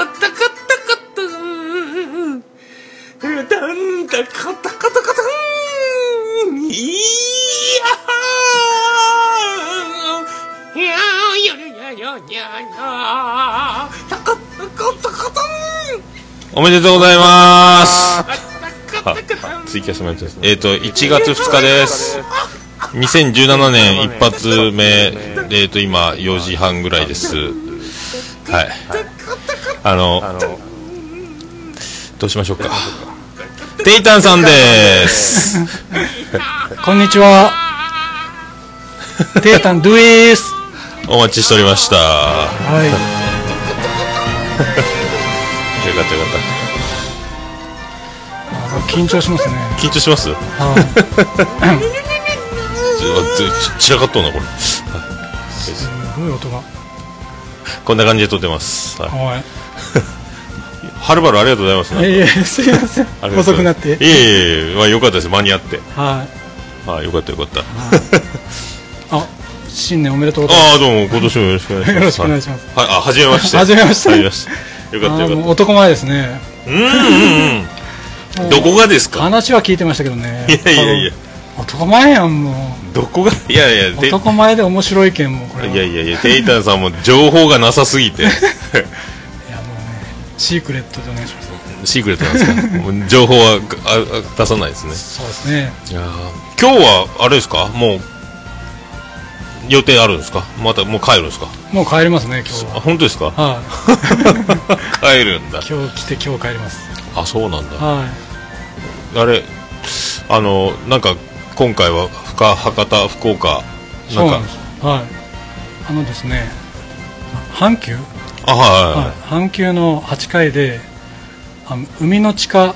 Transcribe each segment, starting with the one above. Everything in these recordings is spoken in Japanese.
カタカタカタダンダカタカタカタン。いやー。いやーやややや。やタカタカタカタンおめでとうございます。ツイキャスもやってます。えっ、と1月2日です。2017年一発目。えっ、と今4時半ぐらいです。はいあのどうしましょうかテイタンさんです こんにちは。テータンドゥエース。お待ちしておりましたよはい。かったよかっ緊張しますね。た緊張します？はちち散らかっとんなこれい。すごい音が。こんな感じで撮ってます、はい、はい。はるばるありがとうございます。いえいえ、すいません。遅くなって。いえいえ、まあ、よかったです。間に合って。ははいよかったよかった。い。あ、新年おめでとうございああどうも今年もよろしくお願いします。よろしくお願いしますはい、あはじめまして。はじめまして。よかったよかっ男前ですね。たうんうんうん。どこがですか？話は聞いてましたけどね。いやいやいや。男前やん、もどこが？いやいや男前で面白い件も、これは。やいやいやテイタンさんも情報がなさすぎて シークレットでお願いします。シークレットなんですか？情報はああ出さないですねそうですね。いやー今日はあれですか？もう予定あるんですか？またもう帰るんですか？もう帰りますね、今日あは。本当ですか？はい。帰るんだ今日来て今日帰ります。あそうなんだはあれあのなんか今回は深博多福岡い。なんか。はい。あのですね、阪急？あはいはい阪急の8階であの海の地下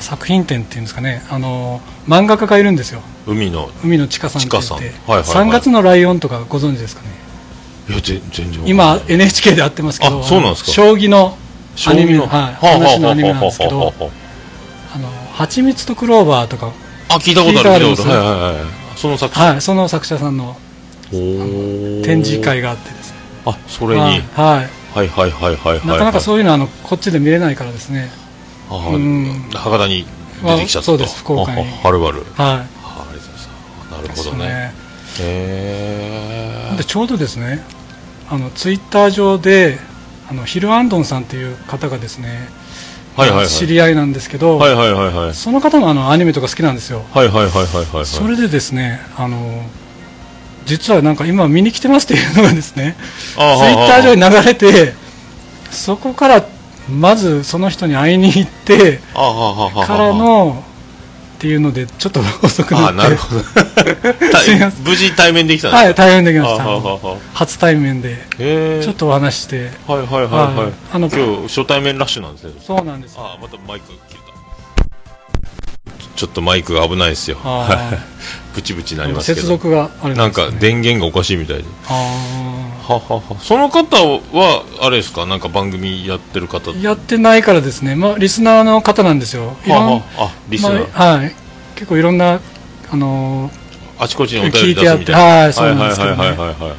作品展っていうんですかね。あの漫画家がいるんですよ。海の海の地下さんって言って、はいはいはい。3月のライオンとかご存知ですかね。いや全全然今 NHK でやってますけどあそうなんですか。将棋の将アニメ棋のはい、はあ話のアニメなんですけどはあの蜂蜜とクローバーとかああ聞いたことある聞いたことあある。はいはいはい。その作者、はいその作者さんの展示会があってあそれに、はい、はい。はいはいはいなかなかそういうのはあのこっちで見れないからですね。あうん。博多に出てきちゃったそうです福岡に。あはるばる。はい。なるいほどね。へえでちょうどですねあのツイッター上であのヒル・アンドンさんっていう方がですね、はいはいはい。知り合いなんですけど、はいはいはいはい。その方もあのアニメとか好きなんですよ、はいはいはいはいはい。それでですねあの実はなんか今見に来てますっていうのがですねツイあッター上に流れてそこからまずその人に会いに行ってからのっていうのでちょっと遅くなって。あなるほど。無事対面できたんですはい対面できました。初対面で。ちょっとお話しして。はいはいはいはい、はい。あの今日初対面ラッシュなんですねそうなんですあまたマイク切れた。ちょっとマイクが危ないですよ。あ ブチブチになりますけど。接続があれなんね電源がおかしいみたいで。あははは。その方はあれですか？なんか番組やってる方ーやってないからですね、まあ、リスナーの方なんですよ。ははあリスナー、まあはい、結構いろんなあのーあちこちにお便り出すみたいな。聞いてあってはいそうなんですけどね。はいはいはいはいはいはい。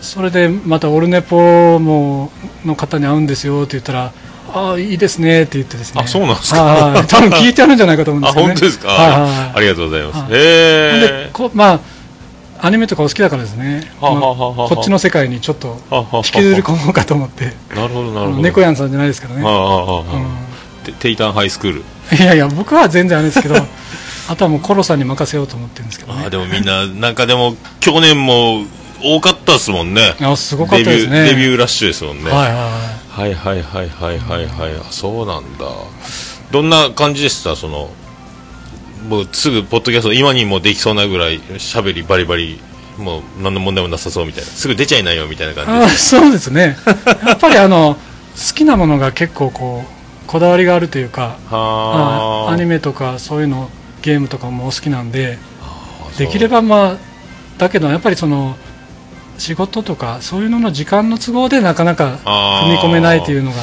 それでまたオルネポもの方に会うんですよって言ったらああいいですねって言ってですね。あそうなんですか？多分聞いてあるんじゃないかと思うんであすけど、ね、本当ですか、ありがとうございます、はい。へえこまあアニメとかお好きだからですね。はあはあはこっちの世界にちょっと引きずり込もうかと思って。なるほどなるほど。猫やんさんじゃないですからね、ああああああ。うテテイタンハイスクール。んいやいや僕は全然あれですけど あとはもうコロさんに任せようと思ってるんですけどね。ああでもみんななんかでも去年も多かったですもんね。あすごかったですね。デビューデビューラッシュですもんね、はいはいはいはいはいはいはいはいはい。あそうなんだ。どんな感じでした？そのもうすぐポッドキャスト今にもできそうなぐらい喋りバリバリもう何の問題もなさそうみたいな。すぐ出ちゃいないよみたいな感じ。あそうですね。やっぱりあの好きなものが結構こうこだわりがあるというかアニメとかそういうのゲームとかもお好きなんでできればまあだけどやっぱりその仕事とかそういうのの時間の都合でなかなか踏み込めないというのが。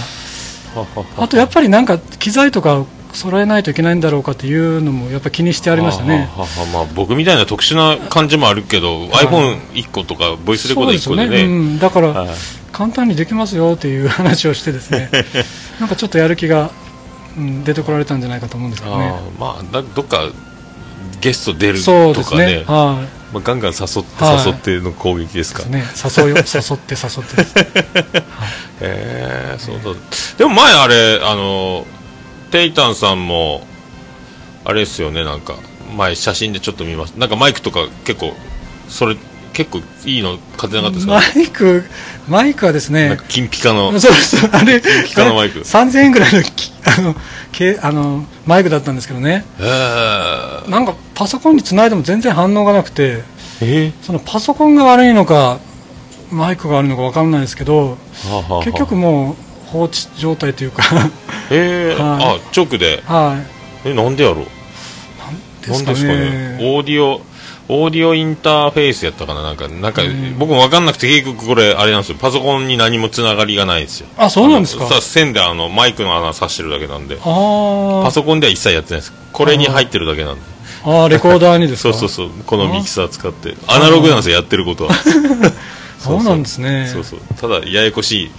あとやっぱりなんか機材とか揃えないといけないんだろうかっていうのもやっぱ気にしてありましたね。はははまあ、僕みたいな特殊な感じもあるけど、iPhone1 個とかボイスレコーダー1個でね。ね、うん、だから、はい。簡単にできますよっていう話をしてですね。なんかちょっとやる気が、うん、出てこられたんじゃないかと思うんですけどね。まあだどっかゲスト出るそうですとかね。ねはまあ、ガンガン誘ってはい。誘っての攻撃ですか、いですね。誘いを誘って誘ってえ ー、そうだ。でも前あれあのテイタンさんもあれですよねなんか前写真でちょっと見ました。なんかマイクとか結構それ結構いいの買ってなかったですか、マイクマイクはですね金ピカの。そうそうあれピカのマイク。3000円ぐらいのきあのけあのマイクだったんですけどね。えー、なんかパソコンにつないでも全然反応がなくてえ？そのパソコンが悪いのかマイクが悪いのか分からないですけどー、はあはあはあ。結局もう放置状態というか。えー、はい。あ直で？はい。えなんでやろう？なんですかね。ね？オーディオオーディオインターフェースやったかな？なんかなんか、ん。僕も分かんなくて結局これあれなんですよ。パソコンに何もつながりがないんですよ。あそうなんですか？さ線であのマイクの穴挿してるだけなんで。パソコンでは一切やってないです。これに入ってるだけなんで。あー。レコーダーにです そかうそうそう。このミキサー使って。アナログなんですよやってることは。そうなんですね。そうそう。ただややこしい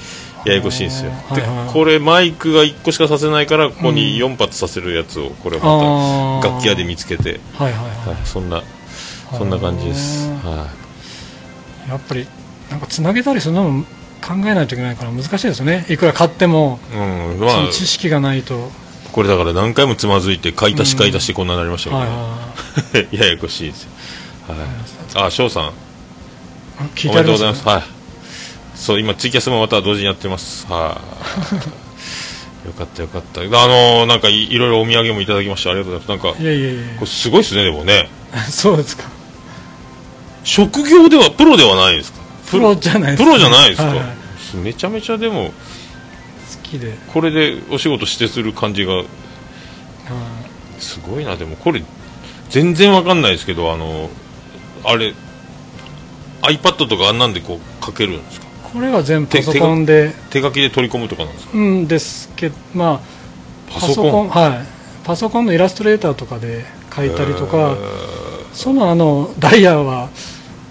ややこしいんですよ。ではいはいこれマイクが1個しかさせないからここに4発させるやつをこれまた楽器屋で見つけて。はいはいははいそんなそんな感じです。あはい。やっぱりなんかつなげたりするのも考えないといけないから難しいですよね。いくら買ってもうんまあ知識がないと、これだから何回もつまずいて買い足し買い足してこんなになりましたはいかはら、ややこしいですよ。はい。あ翔さん。い聞おめでとうごいてありますざいます。はい。そう今ツイキャスもまた同時にやってます。はい。よかったよかった。あのー、なんかいいろいろお土産もいただきましたありがとうございます。なんかいやいやいやこれすごいですねでもね。そうですか職業ではプロではないですか？プロじゃないですプロじゃないですか、はいはい。めちゃめちゃでも好きで、これでお仕事してする感じがはい。すごいな。でもこれ全然わかんないですけどあのあれ iPad とかあんなんでこう書けるんですか？これは全部パソコンで。手書きで取り込むとかなんですか？うんですけどまあパソコン？はい。パソコンのイラストレーターとかで書いたりとかそのあのダイヤは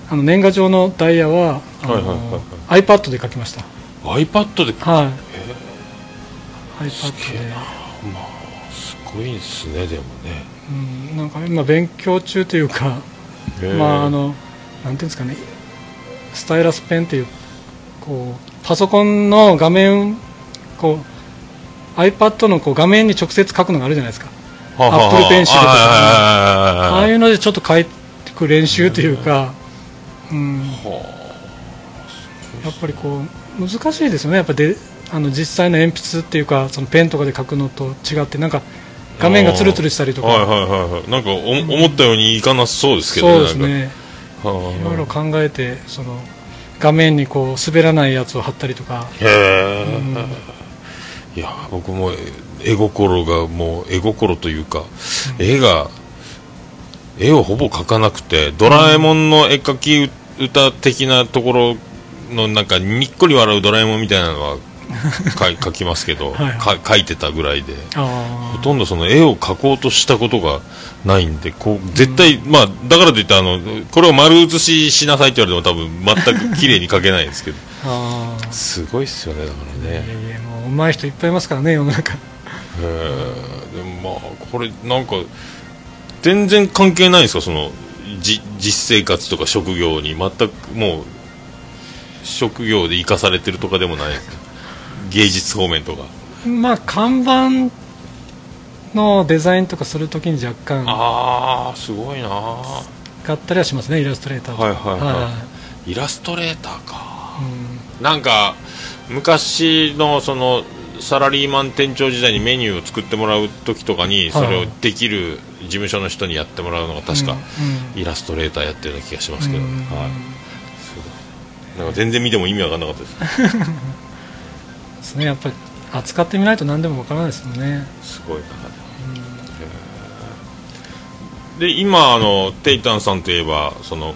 あの年賀状のダイヤはあの、はいはいは iPad で書きました。iPad で？はい。iPad すげえで、すごいですねでもね。うん、なんか今勉強中というかまああのなんていうんですかねスタイラスペンっていうこうパソコンの画面こう iPad のこう画面に直接書くのがあるじゃないですか。はあはあはあ。Apple Pencil とかああいうのでちょっと書いてく練習というか、うん、やっぱりこう難しいですよね。やっぱであの実際の鉛筆っていうかそのペンとかで書くのと違ってなんか画面がツルツルしたりとか、はいはいはいはい。なんかお思ったようにいかなそうですけどそうですね。いろいろ考えてその画面にこう滑らないやつを貼ったりとか、へえ、いや僕も絵心がもう絵心というか、絵が絵をほぼ描かなくてドラえもんの絵描き歌的なところのなんかにっこり笑うドラえもんみたいなのは か描きますけどはいか描いてたぐらいで。あほとんどその絵を描こうとしたことがないんでこう絶対、まあだからといってあのこれを丸写ししなさいって言われても多分全く綺麗に描けないですけど。すごいっすよねだからね。いやいやもう上手い人いっぱいいますからね世の中。へえでもまあこれなんか全然関係ないんですか？そのじ実生活とか職業に全くもう職業で生かされてるとかでもない。芸術方面とか。まあ看板のデザインとかするときに若干ああすごいな。は買ったりはしますねイラストレーターとか。いはいははい。イラストレーターか。いうん。なんか昔のそのサラリーマン店長時代にメニューを作ってもらう時とかにそれをできる事務所の人にやってもらうのが確かうんイラストレーターやってるような気がしますけど、うんはい、なんか全然見ても意味わかんなかったです。ですね。やっぱり扱ってみないと何でもわからないですもんね。すごいなで。今あのテイタンさんといえばその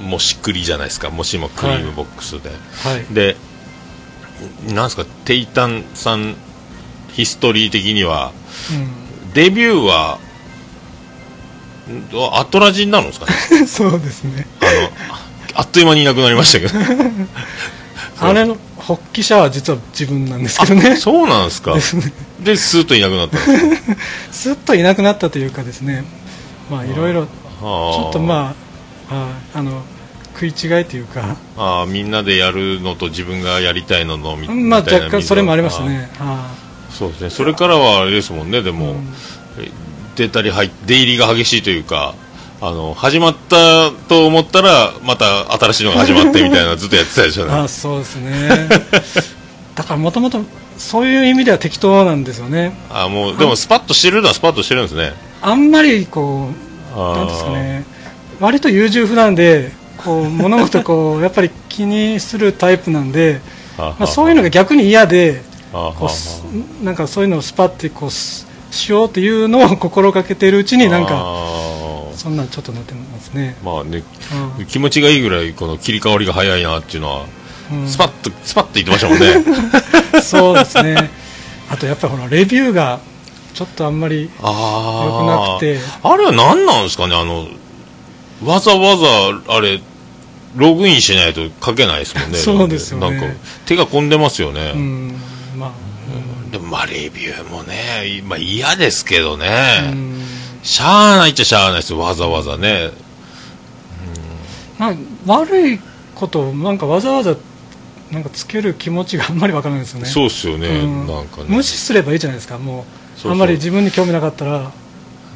もしくりじゃないですか。もしもクリームボックスで、はい。でなんですかテイタンさんヒストリー的にはうん。デビューはんアトラジになるんですかねそうですね。あのあっという間にいなくなりましたけど。あれの発起者は実は自分なんですけどね。そうなんですか。ですね。でスーッといなくなったんですか？すっといなくなったというかですね。まあいろいろちちょっとまあああの食い違いというか。あーみんなでやるのと自分がやりたいののみまあみたいな若干それもありましたね。あそうですね。それからはあれですもんねでも、うん。え出たり入出入りが激しいというかあの始まったと思ったらまた新しいのが始まってみたいなずっとやってたでしょうねあそうですねだからもともとそういう意味では適当なんですよねあもうでもスパッとしてるのはスパッとしてるんですねあんまりこうなんですかね割と優柔不断でこう物事こうやっぱり気にするタイプなんで、まあ、そういうのが逆に嫌でこうなんかそういうのをスパッてこうしようっていうのを心がけているうちになんかそんなんちょっとなってますね、まあねうん。気持ちがいいぐらいこの切り替わりが早いなっていうのは、うん。スパッとスパッと言ってましたもんね。そうですね。あとやっぱりほらレビューがちょっとあんまりあ良くなくて。あれは何なんですかね？あのわざわざあれログインしないと書けないですもんね。そうですよね。なんか手が込んでますよね、うん。まあでもまあレビューもね、まあ、嫌ですけどね、うん。しゃあないっちゃしゃあないですわざわざね。まあ、悪いことをなんかわざわざなんかつける気持ちがあんまりわからないですよね。そうっすよね、うん。なんかね。無視すればいいじゃないですか。もう。あんまり自分に興味なかったら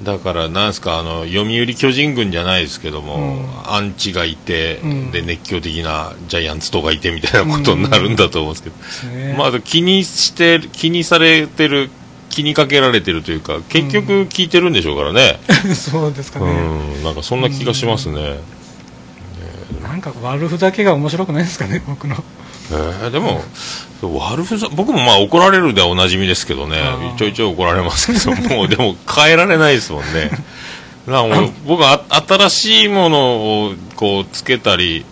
だからなんですかあの読売巨人軍じゃないですけども、うん。アンチがいて、うん。で熱狂的なジャイアンツとかいてみたいなことになるんだと思うんですけど、ね。まあ気にして気にされてる気にかけられてるというか結局聞いてるんでしょうからね、そうですかうね、ん。なんかそんな気がしますね、なんか悪ふざけが面白くないですかね僕のえーでも悪ふざ僕もまあ怒られるではおなじみですけどね。ちょいちょい怒られますけど もうでも変えられないですもんね。なもう 僕はあ新しいものをこうつけたり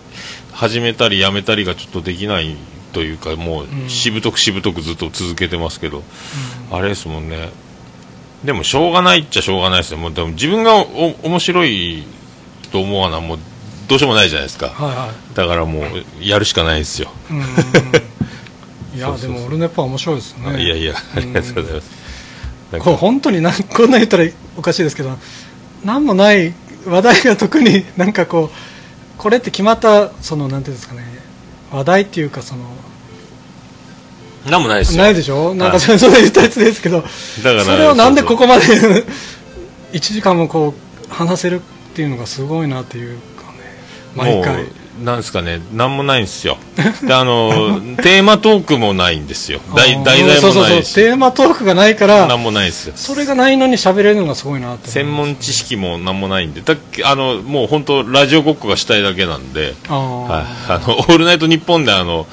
始めたりやめたりがちょっとできないというかもううん。しぶとくしぶとくずっと続けてますけど、あれですもんね。でもしょうがないっちゃしょうがないですよもうでも自分がお面白いと思わなもうどうしようもないじゃないですか。はいはだからもうやるしかないですよ。い、うん、いやそうそうそう。でも俺のやっぱ面白いですね。いやいや、ありがとうございます。なんか。こう本当になんこんな言ったらおかしいですけど何もない話題が特に なんかこうこれって決まったそのなんていうんですかね。話題っていうかそのなんもないですよ。ないでしょ？なんかはいそれ言ったやつですけどだからそれをなんでここまで1時間もこう話せるっていうのがすごいなっていう毎回もうなんですかね、なんもないんですよ。で、あの、テーマトークもないんですよ。題題材そうそうそうもないし。テーマトークがないからなんもないですよ。それがないのに喋れるのがすごいなって専門知識もなんもないんで、だあの、もう本当ラジオごっこがしたいだけなんで、あー、はい。あの、オールナイトニッポンであの、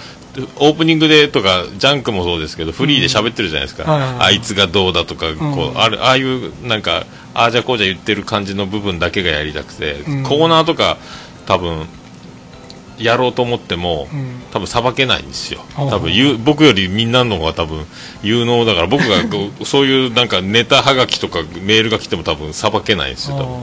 オープニングでとか、ジャンクもそうですけど、フリーで喋ってるじゃないですか。はいはいはいあいつがどうだとか、こうんう、ある、ああいう、なんか、ああじゃこうじゃ言ってる感じの部分だけがやりたくて、うんコーナーとか、多分、やろうと思っても、うん。多分さばけないんですよ。多分言う僕よりみんなの方が多分有能だから僕がこう そういうなんかネタはがきとかメールが来ても多分さばけないんですよ多分。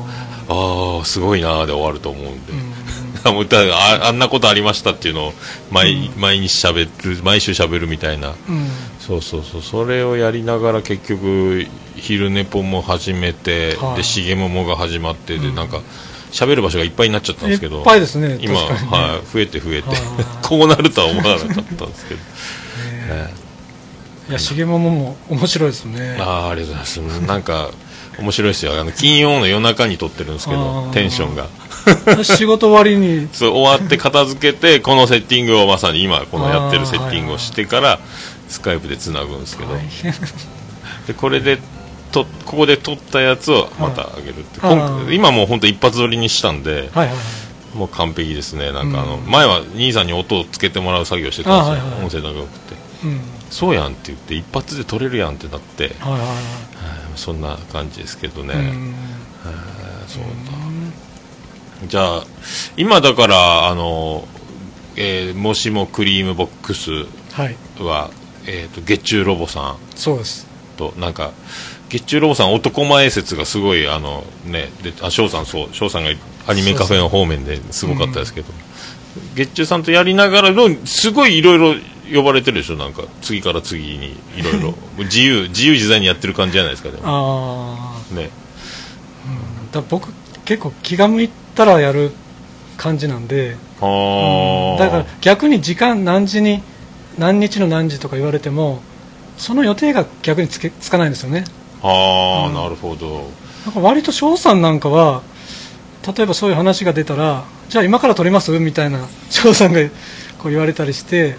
あああすごいなーで終わると思うんで、ーうん。もうだからああんなことありましたっていうのを毎,、毎日しゃべる毎週しゃべるみたいな。うん。そうそうそう。それをやりながら結局昼寝ぽも始めて、はい。でしげももが始まってで、うん。なんか喋る場所がいっぱいになっちゃったんですけどいっぱいですね今、ね。はい、増えて増えてはい こうなるとは思わなかったんですけど、ねい。や重桃も面白いですね。あーありがとうございます。なんか面白いですよ。あの金曜の夜中に撮ってるんですけどテンションが。仕事終わりに。そう終わって片付けてこのセッティングをまさに今このやってるセッティングをしてからスカイプでつなぐんですけど、でこれでとここで撮ったやつをまた上げるって、はい今今もう本当一発撮りにしたんではいはいはい。もう完璧ですね。なんかあの、うん前は兄さんに音をつけてもらう作業してたんですよ、はいはい音声だけ送って。うん。そうやんって言って一発で撮れるやんってなって、はいはいはい。はいそんな感じですけどね、うん。そうだじゃあ今だからあの、えーもしもクリームボックスはい。は、えー、と月中ロボさんそうです。となんか月中ロボさん男前説がすごいあのねであ翔さんそう翔さんがアニメカフェの方面ですごかったですけど、月中さんとやりながらのすごいいろいろ呼ばれてるでしょなんか。次から次にいろいろ自由自由自在にやってる感じじゃないですかでも。あね。あだ僕結構気が向いたらやる感じなんで。あー。だから逆に時間何時に何日の何時とか言われてもその予定が逆につけつかないんですよねああ、うん。なるほど。なんか割と翔さんなんかは例えばそういう話が出たらじゃあ今から撮ります？みたいな翔さんがこう言われたりして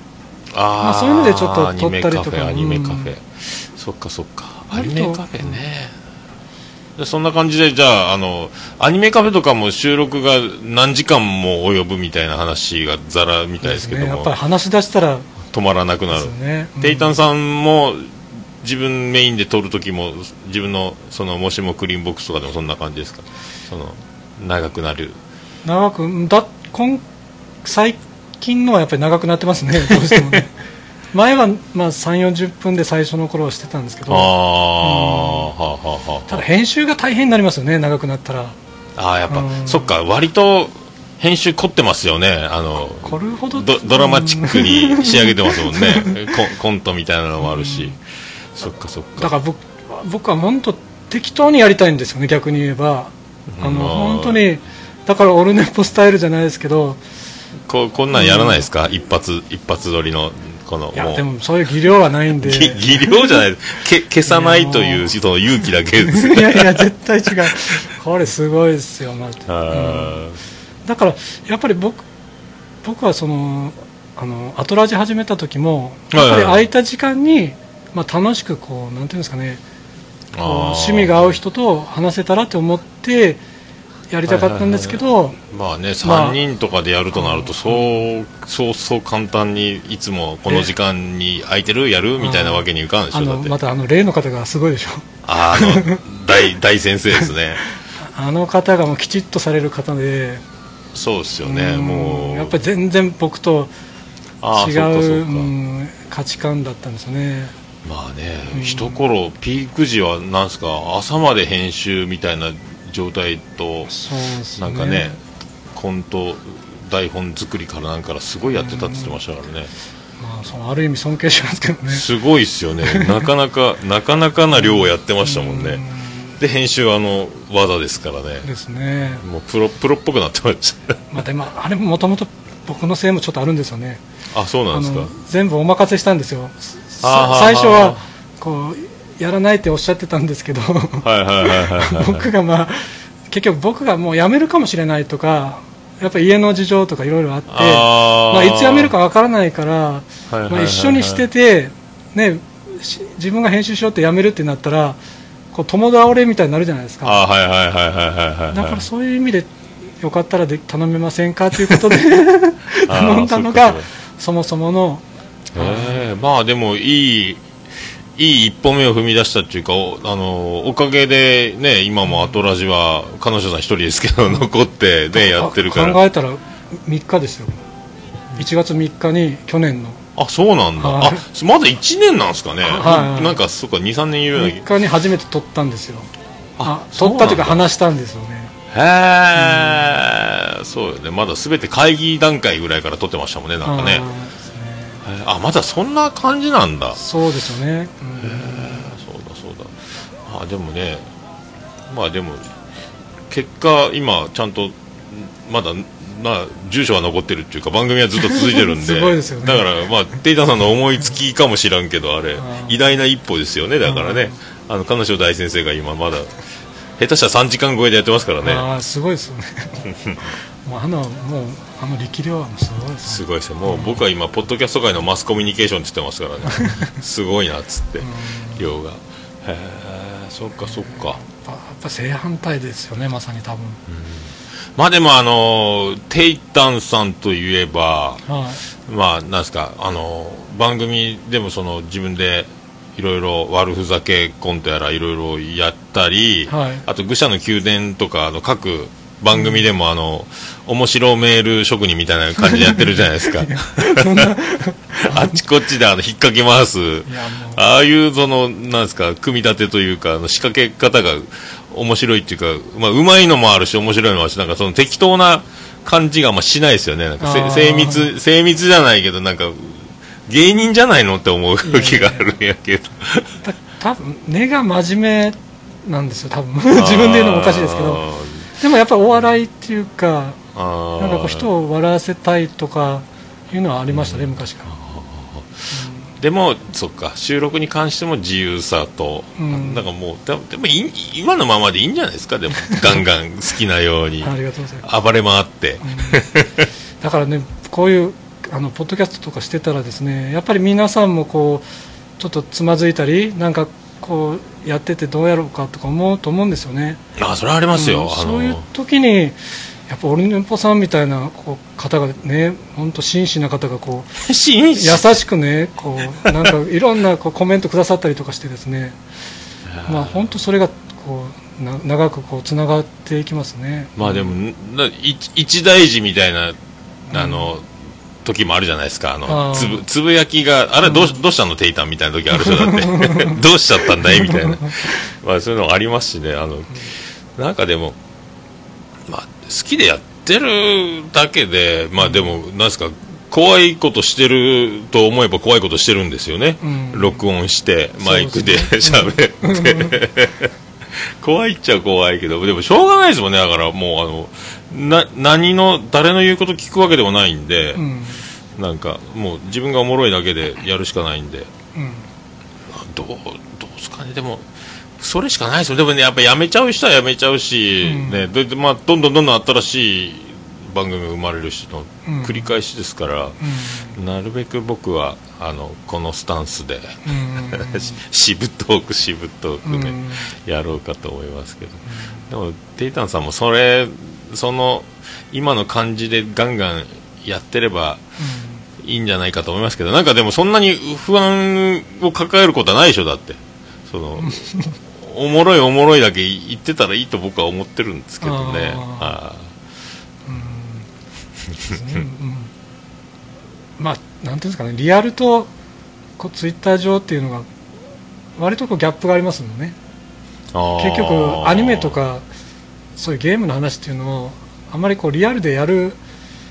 あー、まあそういうのでちょっと撮ったりとか。ェアニメカフェ、うん。そっかそっか。アニメカフェね、でそんな感じでじゃああのアニメカフェとかも収録が何時間も及ぶみたいな話がざらみたいですけども、ね。やっぱり話し出したら止まらなくなる。ね、うん。テイタンさんも自分メインで撮る時も自分のそのもしもクリーンボックスとかでもそんな感じですか？その長くなる。長くうんだ今最近のはやっぱり長くなってますね。どうしてもね。前はまあ3 4 0分で最初の頃はしてたんですけど。ああ、はあはあはあ。ただ編集が大変になりますよね長くなったら。ああやっぱ、うん。そっか割と編集凝ってますよね。あのこれほどドドラマチックに仕上げてますもんね。コントみたいなのもあるし、そっかそっか。だから僕僕は本当適当にやりたいんですよね逆に言えば。あのまあ。本当にだからオルネポスタイルじゃないですけど。ここんなんやらないですか、一発一発撮りのこのいやもう。でもそういう技量はないんで。ぎ技量じゃない。け消さないというその勇気だけです。いやいや絶対違う。これすごいですよ、まああだからやっぱり僕僕はそのあのアトラジ始めた時もやっぱり空いた時間に、まあ、楽しくこうなんていうんですかね趣味が合う人と話せたらと思ってやりたかったんですけど、まあねまあ3人とかでやるとなるとそうそうそう簡単にいつもこの時間に空いてるやるみたいなわけにいかんでしあょまたあの例の方がすごいでしょ。あの大大先生ですね。あの方がもうきちっとされる方で。そうですよねうん。もう。やっぱり全然僕と違そううう価値観だったんですよねまあね、うん。一頃ピーク時はなんすか朝まで編集みたいな状態とね。なんかねコント台本作りからなんからすごいやってたって言ってましたからね、まあ、そうある意味尊敬しますけどね。すごいっすよね。なかなかなかなかな量をやってましたもんね、で編集はあの技ですからね。ですね。もうプロプロっぽくなってました。まあでもあれもともと僕のせいもちょっとあるんですよね。あそうなんあですか。の全部お任せしたんですよ最初はこうやらないっておっしゃってたんですけど。僕がまあ結局僕がもう辞めるかもしれないとかやっぱり家の事情とかいろいろあってまあ、いつ辞めるかわからないから、一緒にしてて、ね、し自分が編集しようって辞めるってなったらこう友倒れみたいになるじゃないですか。だからそういう意味でよかったらで頼めませんか？ということで 頼んだのがそもそものええまあでもいいいい一歩目を踏み出したっていうかおあのおかげでね今もアトラジは彼女さん一人ですけど 残ってねやってるから。あ考えたら3日ですよ。1月3日に去年の。あそうなんだ、はい。あまだ1年なんですかね、はい。はいなんかそうか23年いるような。3日に初めて撮ったんですよ。あ撮ったというか話したんですよね。へえ、そうよね。まだ全て会議段階ぐらいから撮ってましたもんねなんかねあまだそんな感じなんだ。そうですよね、そうだそうだ。あでもねまあでも結果今ちゃんとんまだまあ住所は残ってるっていうか番組はずっと続いてるんで。ね。だからまあテイタさんの思いつきかもしらんけどあれ。ー。偉大な一歩ですよねだからね。あの彼女大先生が今まだ下手したら3時間超えでやってますからね。ああすごいですよね もうあのもうあの力量はすごいですね。すごいですよ。もう僕は今ポッドキャスト界のマスコミュニケーションって言ってますからね。すごいなっつって量が。へえそっかそっか。やっぱやっぱ正反対ですよねまさに多分、まあでもあのテイタンさんといえばはい。まあなんですかあの番組でもその自分でいろいろ悪ふざけコントやらいろいろやったり、はい。あと愚者の宮殿とかあの各番組でもあの、面白メール職人みたいな感じでやってるじゃないですか。あっちこっちであの、引っ掛け回す。ああいうその、なんですか、組み立てというか、あの仕掛け方が面白いっていうか、まあ、うまいのもあるし、面白いのもあるし、なんかその適当な感じがましないですよね。なんか精密、精密じゃないけど、なんか、芸人じゃないのって思う時があるんやけど。た多分根が真面目なんですよ多分 自分で言うのもおかしいですけどでもやっぱりお笑いっていうか。なんかこう人を笑わせたいとかいうのはありましたね、昔から。でも、そっか、収録に関しても自由さと、うん。なんかもう、でも今のままでいいんじゃないですか、でも、ガンガン 好きなように。ありがとうございます。暴れ回って。だからねこういうあのポッドキャストとかしてたらですねやっぱり皆さんもこうちょっとつまずいたりなんかこうやっててどうやろうかとか思うと思うんですよね。あ、それはありますよ。うんあそういうの、時にやっぱオルネポさんみたいなこう方がね本当真摯な方がこう 優しくねこうなんかいろんなこうコメントくださったりとかしてですね。まあ本当それがこうな長くこうつながっていきますね。まあでも、な一一大事みたいな、あの、時もあるじゃないですか。あの、あーつぶ、つぶやきが、あれどうし、どうしたの？テイタンみたいな時あるでしょ？だって。どうしちゃったんだい？みたいな。まあそういうのありますしね。あの、なんかでも、まあ、好きでやってるだけで、まあでも、なんですか、怖いことしてると思えば怖いことしてるんですよね。うん録音して、マイクで喋って。怖いっちゃ怖いけど、でもしょうがないですもんね。だからもう、あの、な、何の、誰の言うこと聞くわけでもないんで、うん。なんか、もう自分がおもろいだけでやるしかないんで、うん。どう、どうすかね、でも、それしかないですよ。でもね、やっぱやめちゃう人はやめちゃうし、うん。ね、で、でまあ、どんどんどんどん新しい番組が生まれるしのうん。繰り返しですから、うん。なるべく僕は、あの、このスタンスで、うん。し しぶとーくしぶとーくね、うん。やろうかと思いますけど、でもテイタンさんもそれその今の感じでガンガンやってればいいんじゃないかと思いますけどなんかでもそんなに不安を抱えることはないでしょだって。その おもろいおもろいだけ言ってたらいいと僕は思ってるんですけどね。あですね。うん。まあなんていうんですかね。リアルとこうツイッター上っていうのが割とこうギャップがありますもんね。結局アニメとかそういうゲームの話っていうのをあまりこうリアルでやる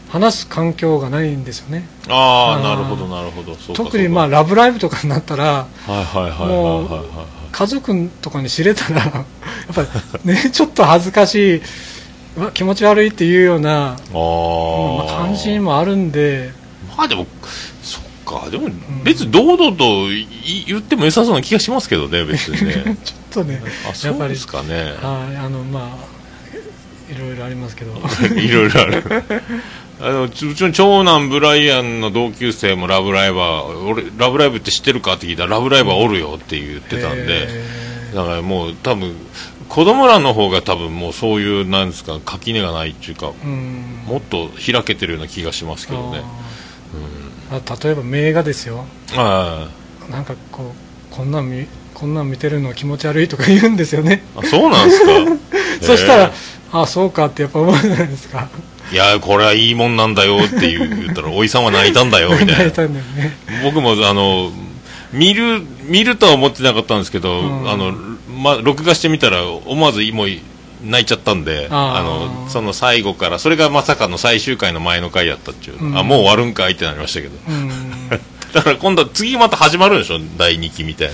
話す環境がないんですよね。あーああなるほどなるほど。そうか特にまあラブライブとかになったら家族とかに知れたら やっぱりねちょっと恥ずかしい気持ち悪いっていうようなあー。まあ、感じもあるんで。まあでも、そっか、でも、別に堂々とい言っても良さそうな気がしますけどね、別にね。ちょっとねあ、そやっぱりうですかね。はいあのまあいろいろありますけど。いろいろある。あのうちの長男ブライアンの同級生もラブライバー。俺ラブライブって知ってるかって聞いたらラブライバーおるよって言ってたんで。へだからもう多分子供らの方が多分もうそういうなんですか垣根がないっていうかもっと開けてるような気がしますけどね。あー。あ例えば名画ですよ。あなんかこうこんなん見こんなん見てるのは気持ち悪いとか言うんですよね。ああそうなんですか？そしたら、あそうかってやっぱ思うじゃないですか？いやこれはいいもんなんだよって言ったらおいさんは泣いたんだよみたい泣いなたんだよね。僕もあの見る見るとは思ってなかったんですけど、うん。あのま、録画してみたら思わずもう泣いちゃったんであのその最後からそれがまさかの最終回の前の回やったっていう、うん。あもう終わるんかいってなりましたけど。うん。だから今度は次また始まるんでしょ？第2期みたい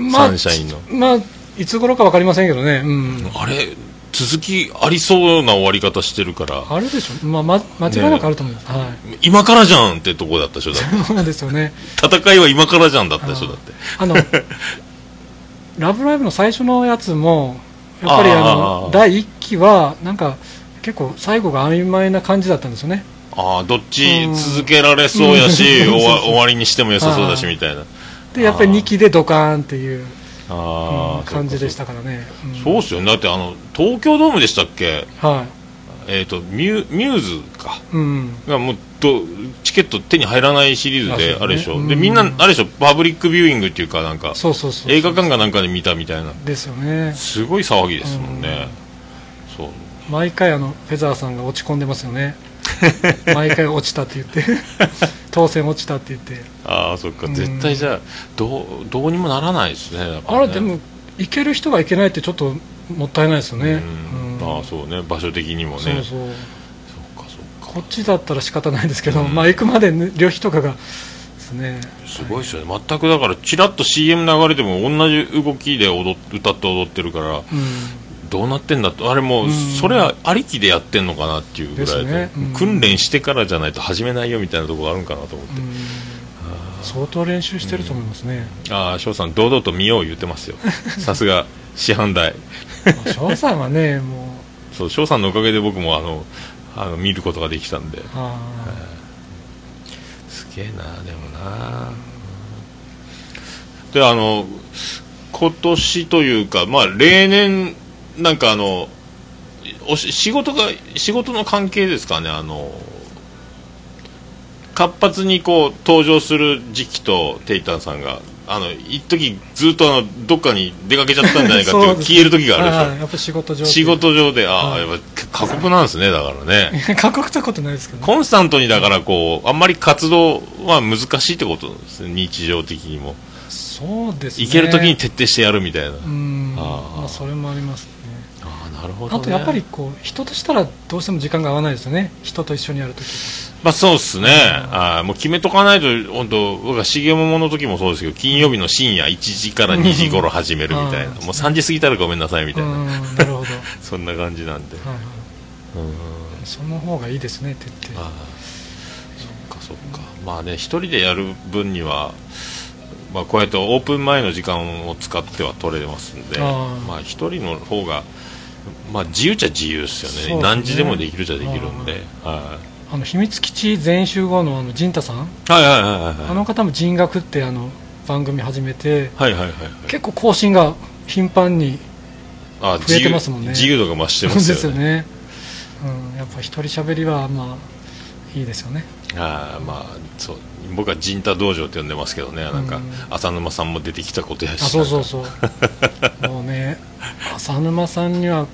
な、サンシャインの。まあいつ頃か分かりませんけどね。うん。あれ続きありそうな終わり方してるから。あるでしょ、まあ、ま間違いなくあると思います、は今からじゃんってとこだったでしょ？だって。いそうですよね。戦いは今からじゃんだったでしょ？だって。あの「ラブライブ!」の最初のやつもやっぱりああのー。第1期はなんか結構最後が曖昧な感じだったんですよね。ああどっちうん続けられそうやし、うん。終わ終わりにしても良さそうだしみたいな。でやっぱり2期でドカーンっていう、あう感じでしたからね、うん。そうっすよね。だってあの東京ドームでしたっけ？はえっ、とミュミューズか。い、うん、がもうどチケット手に入らないシリーズでああれでしょ、ねうん。でみんなあれでしょ？パブリックビューイングっていうかなんか映画館かなんかで見たみたいな。ですよね。すごい騒ぎですもんね、そう。毎回あのフェザーさんが落ち込んでますよね 毎回落ちたって言って。当選落ちたって言って。ああそっか。うん。絶対じゃあどうどうにもならないですねね。あれでも行ける人が行けないってちょっともったいないですよね。ああそうね。場所的にもね。そうそう。そっかそっか。こっちだったら仕方ないですけど、うん。まあ行くまでね旅費とかがですね。すごいですよね。全くだからちらっと CM 流れても同じ動きで踊っ歌って踊ってるから。うんどうなってんだとあれもううんそれはありきでやってんのかなっていうぐらいでね。うん訓練してからじゃないと始めないよみたいなところがあるんかなと思って。うん相当練習してると思いますね、ああ翔さん堂々と見よう言ってますよ。さすが師範代。翔さんはねもそう翔さんのおかげで僕もあのあの見ることができたんで。うあすげえなでもな。であの今年というかまあ例年なんかあのおし仕事が仕事の関係ですかねあの活発にこう登場する時期とテイタンさんがあの一時ずっとあのどっかに出かけちゃったんじゃないかっていう 消える時があるでしょ。はいやっぱ仕事上仕事上でああ、はい。やっぱ過酷なんですねだからね。過酷ったことないですけど、ね、コンスタントにだからこうあんまり活動は難しいってことですね日常的にも。そうですね。行ける時に徹底してやるみたいな、うん。あー。まあそれもあります。ねなるほど、ね、あとやっぱりこう人としたらどうしても時間が合わないですよね。人と一緒にやるとき。まあそうですね、あーもう決めとかないと本当僕は重桃の時もそうですけど金曜日の深夜1時から2時頃始めるみたいな。うん。もう3時過ぎたらごめんなさいみたいな、うんなるほど、は いそんな感じなんで、はい、うん。その方がいいですね徹底ああそっかそっか。まあね一人でやる分にはまあこうやってオープン前の時間を使っては取れますんでああまあ一人の方がまあ自由っちゃ自由ですよね。ね。何時でもできるっちゃできるんで。はあの秘密基地全集合のあの陣太さん、いはいはいはいはい。あの方も人学ってあの番組始めてはいはいはいはい。結構更新が頻繁にあ増えてますもんね。自由度が増してそうます ですよよね。ね、うん、やっぱ一人喋りはまあいいですよね。ああまあそう。僕は陣太道場って呼んでますけどね。なんかうん。浅沼さんも出てきたことやし。あそうそうそう。もうね浅沼さんには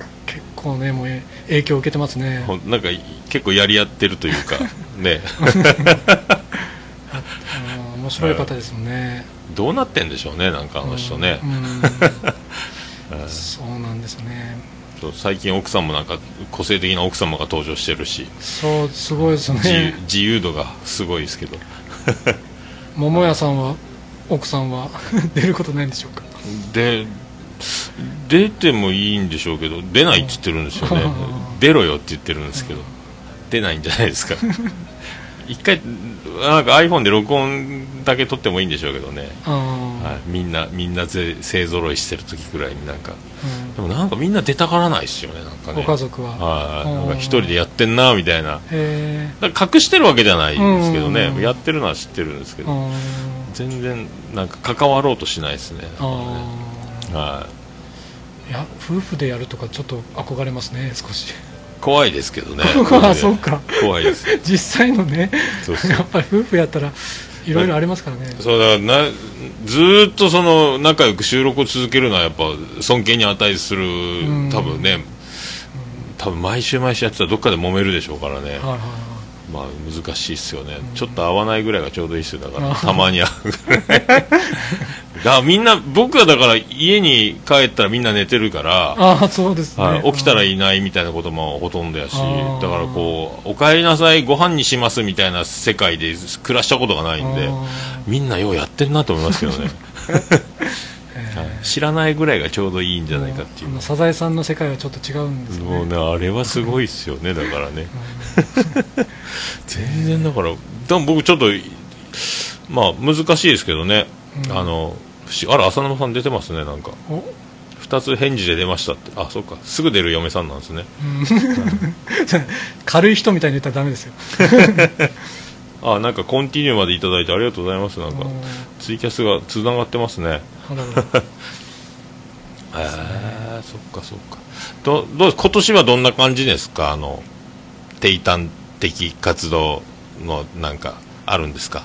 結構ねもう影響を受けてますね。なんか結構やり合ってるというか ね。うん面白い方ですもんね。どうなってんでしょうねなんかあの人ね。う、ん そうなんですね。最近奥さんもなんか個性的な奥様が登場してるし。そうすごいですね。自由度がすごいですけど。桃屋さんは奥さんは出ることないんでしょうか？で出てもいいんでしょうけど出ないって言ってるんですよね。うん。出ろよって言ってるんですけど出ないんじゃないですか。一回なんか iPhone で録音だけ撮ってもいいんでしょうけどね、あはい、みんなみんなぜ勢ぞろいしてる時くらいになんか。ー、でもなんかみんな出たがらないですよねなんかうん、ね。ご家族は。はい、うんなん。か一人でやってんなみたいな。隠してるわけじゃないですけどね、うん。やってるのは知ってるんですけえど、全然なんか関わろうとしないですね。ああはいや夫婦でやるとかちょっと憧れますね少し。怖いですけどね。あそうか。怖いです。実際のねやっぱり夫婦やったらいろいろありますからね。そうだなずーっとその仲良く収録を続けるのはやっぱ尊敬に値するん。多分ね。多分毎週毎週やってたらどっかで揉めるでしょうからね。はいはいはいまあ難しいっすよね。ちょっと合わないぐらいがちょうどいいっすよ。だからあたまに会うぐらい。だからみんな僕はだから家に帰ったらみんな寝てるからああそうですね、はい、起きたらいいないみたいなこともほとんどやしだからこうお帰りなさいご飯にしますみたいな世界で暮らしたことがないんでみんなようやってんなと思いますけどね、は い知らないぐらいがちょうどいいんじゃないかっていうサザエさんの世界はちょっと違うんですよね。もうねあれはすごいっすよねだからね。全然だからでも僕ちょっとまあ難しいですけどね、うん。あのあら浅沼さん出てますねなんか。お。2つ返事で出ましたって。あそうか。すぐ出る嫁さんなんですね。軽い人みたいに言ったらダメですよ あなんかコンティニューまでいただいてありがとうございます。なんかうん。ツイキャスがつながってますね。え そっかそっか。どどう今年はどんな感じですか？あの定端的活動のなんかあるんですか？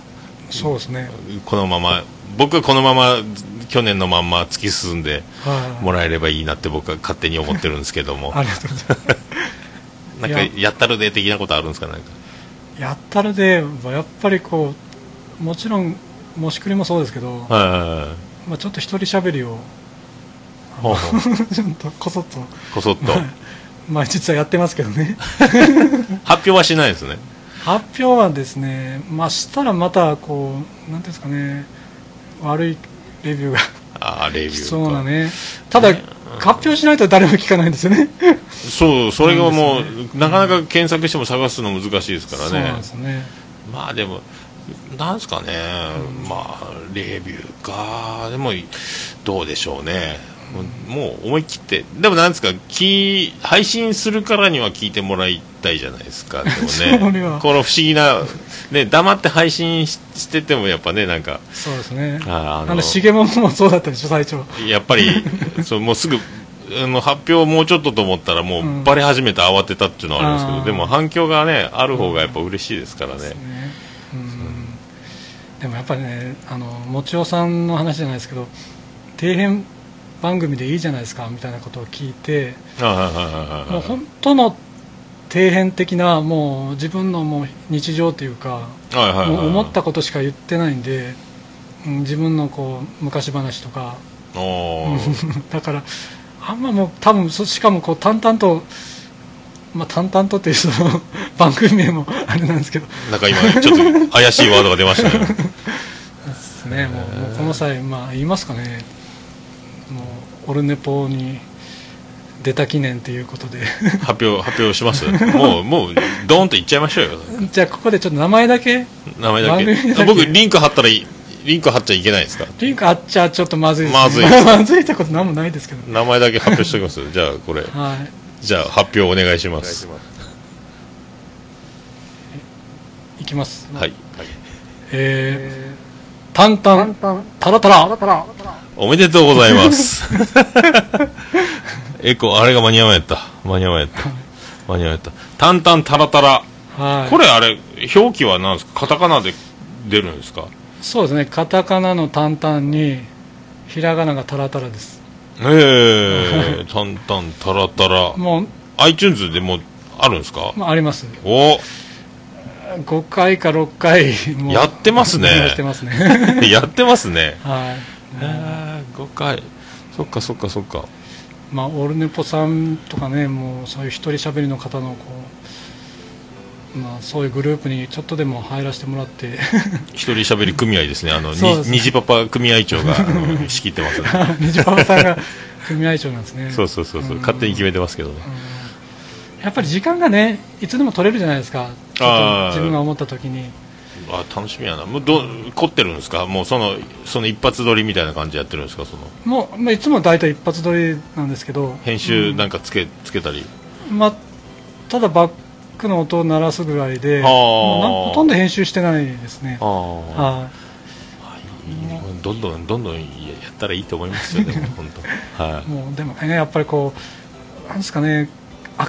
そうですね。このまま僕はこのまま去年のまんま突き進んではい。もらえればいいなって僕は勝手に思ってるんですけども。ありがとうございます。なんかやったるで的なことあるんですか？なんかやったるではやっぱりこうもちろんもしくりもそうですけど、まあ、ちょっと一人喋りをほうほう。ちょっとこそっと。こそっと。まあ実はやってますけどね。発表はしないですね。発表はですねまあしたらまたこうなんていうんですかね悪いレビューが。ああレビューそうなね。ただ発表しないと誰も聞かないんですよね。そうそれがもうなんですなかなか検索しても探すの難しいですからね。ですよね。まあでもなんですかね、まあレビューか。でもどうでしょうねもう思い切ってでもなんですかき配信するからには聞いてもらいたいじゃないですか。でもねはこの不思議な、ね、黙って配信ししててもやっぱねなんかそうですね。ああの重桃もそうだったでしょ最初。やっぱり そうもうすぐあの発表もうちょっとと思ったらもううん。バレ始めて慌てたっていうのはあるんですけど、あー。でも反響がねある方がやっぱ嬉しいですからね、ね。うん。でもやっぱりねあのもちおさんの話じゃないですけど底辺番組でいいじゃないですかみたいなことを聞いてもう本当の底辺的なもう自分のもう日常というか思ったことしか言ってないんで、うん自分のこう昔話とか。だからあんまもう多分そしかもこう淡々と、まあ、淡々とっていうその 番組名もあれなんですけど。なんか今ちょっと怪しいワードが出ましたね。ですね。もうこの際、まあ、言いますかねオルネポに出た記念ということで。発表発表します？もうもうドーンと言っちゃいましょうよ。じゃあここでちょっと名前だけ？名前だけ。僕リンク貼ったらいいリンク貼っちゃいけないですか？リンクあっちゃちょっとまずいです、ね、まずいまずいってことなんもないですけど名前だけ発表しておきます。じゃあこれ。はい。じゃあ発表お願いします。いきます。はいえー、タンタン。タラタラおめでとうございます。エコーあれが間に合わんやった。間に合わんやった。間に合わんやった。タンタンタラタラ。はい。これあれ表記は何ですか？カタカナで出るんですか？そうですね。カタカナのタンタンにひらがながタラタラです。ええ。タンタンタラタラ。もう、iTunes でもあるんですか？まあ、あります。お。5回か6回やってますね。やってますね。やってますね。はいえー、5回。そっかそっかそっか。まあオルネポさんとかねもうそういう一人喋りの方のこうまあそういうグループにちょっとでも入らせてもらって。一人喋り組合ですね。あのそうですね。パパ組合長が仕切ってますね。ニジパパさんが組合長なんですね。そうそうそうそう。うん。勝手に決めてますけどね。やっぱり時間がねいつでも取れるじゃないですか。自分が思った時にあ楽しみやな。もうど凝ってるんですか？もうそのその一発撮りみたいな感じでやってるんですか？その。もう、まあ、いつも大体一発撮りなんですけど。編集なんかつけ,、つけたり。まあ、ただバックの音を鳴らすぐらいで。もうなほとんど編集してないですね。ああはどんどんどんどんややったらいいと思いますよ。でも 本当。はいい。もうでもねやっぱりこうなんですかね。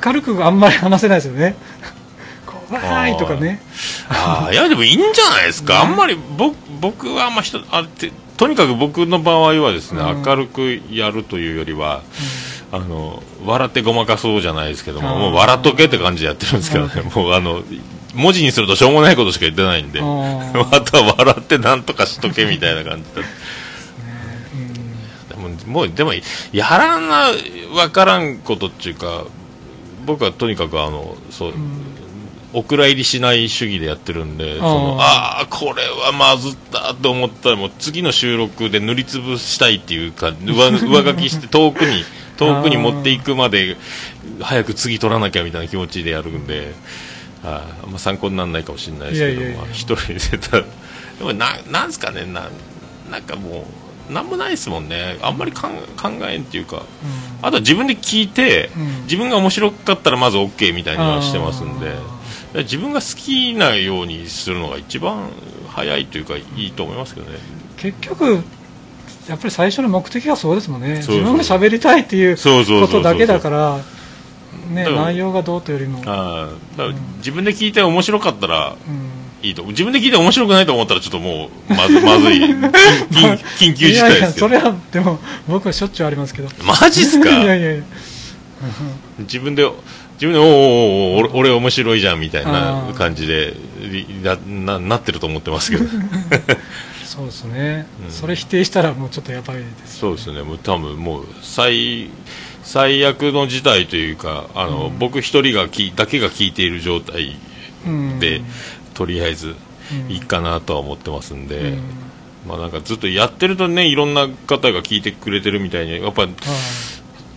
明るくあんまり話せないですよねわーいとかね。ああいやでもいいんじゃないですか、あんまり僕僕はあんま人あてとにかく僕の場合はですね、うん。明るくやるというよりは、あの笑ってごまかそうじゃないですけども、あー。もう笑っとけって感じでやってるんですけどね、もうあの文字にするとしょうもないことしか言ってないんで、あとは 笑ってなんとかしとけみたいな感じだでももうでもやらなわからんことっていうか僕はとにかくあのそう、お蔵入りしない主義でやってるんでそのああーこれはまずったと思ったらもう次の収録で塗りつぶしたいっていうか上 上書きして遠くに遠くに持っていくまで早く次取らなきゃみたいな気持ちでやるんで。あーあんま参考にならないかもしれないですけどいやいやいやまあ一人で出たらでもななんですかねななんかもうなんもないですもんね。あんまり考えんっていうかあとは自分で聞いて、うん。自分が面白かったらまず OK みたいにはしてますんで。あ自分が好きなようにするのが一番早いというかいいと思いますけどね。結局やっぱり最初の目的がそうですもんね。自分が喋りたいっていうことだけだからね内容がどうというよりも、あーだ自分で聞いて面白かったらうん。いいと。自分で聞いて面白くないと思ったらちょっともうまずまずい。緊急事態いやいですけど。やそれはでも僕はしょっちゅうありますけど。マジっすか？いやいやいや。自分で自分で、おーおーおー俺俺面白いじゃんみたいな感じでなななってると思ってますけど。そうですね、うん。それ否定したらもうちょっとやばいですそうですね。もう多分もう最最悪の事態というかあの、うん。僕一人がきだけが聞いている状態うん。で、とりあえずうん。いいかなとは思ってますんで、うん。まあなんかずっとやってるとねいろんな方が聞いてくれてるみたいにやっぱはい。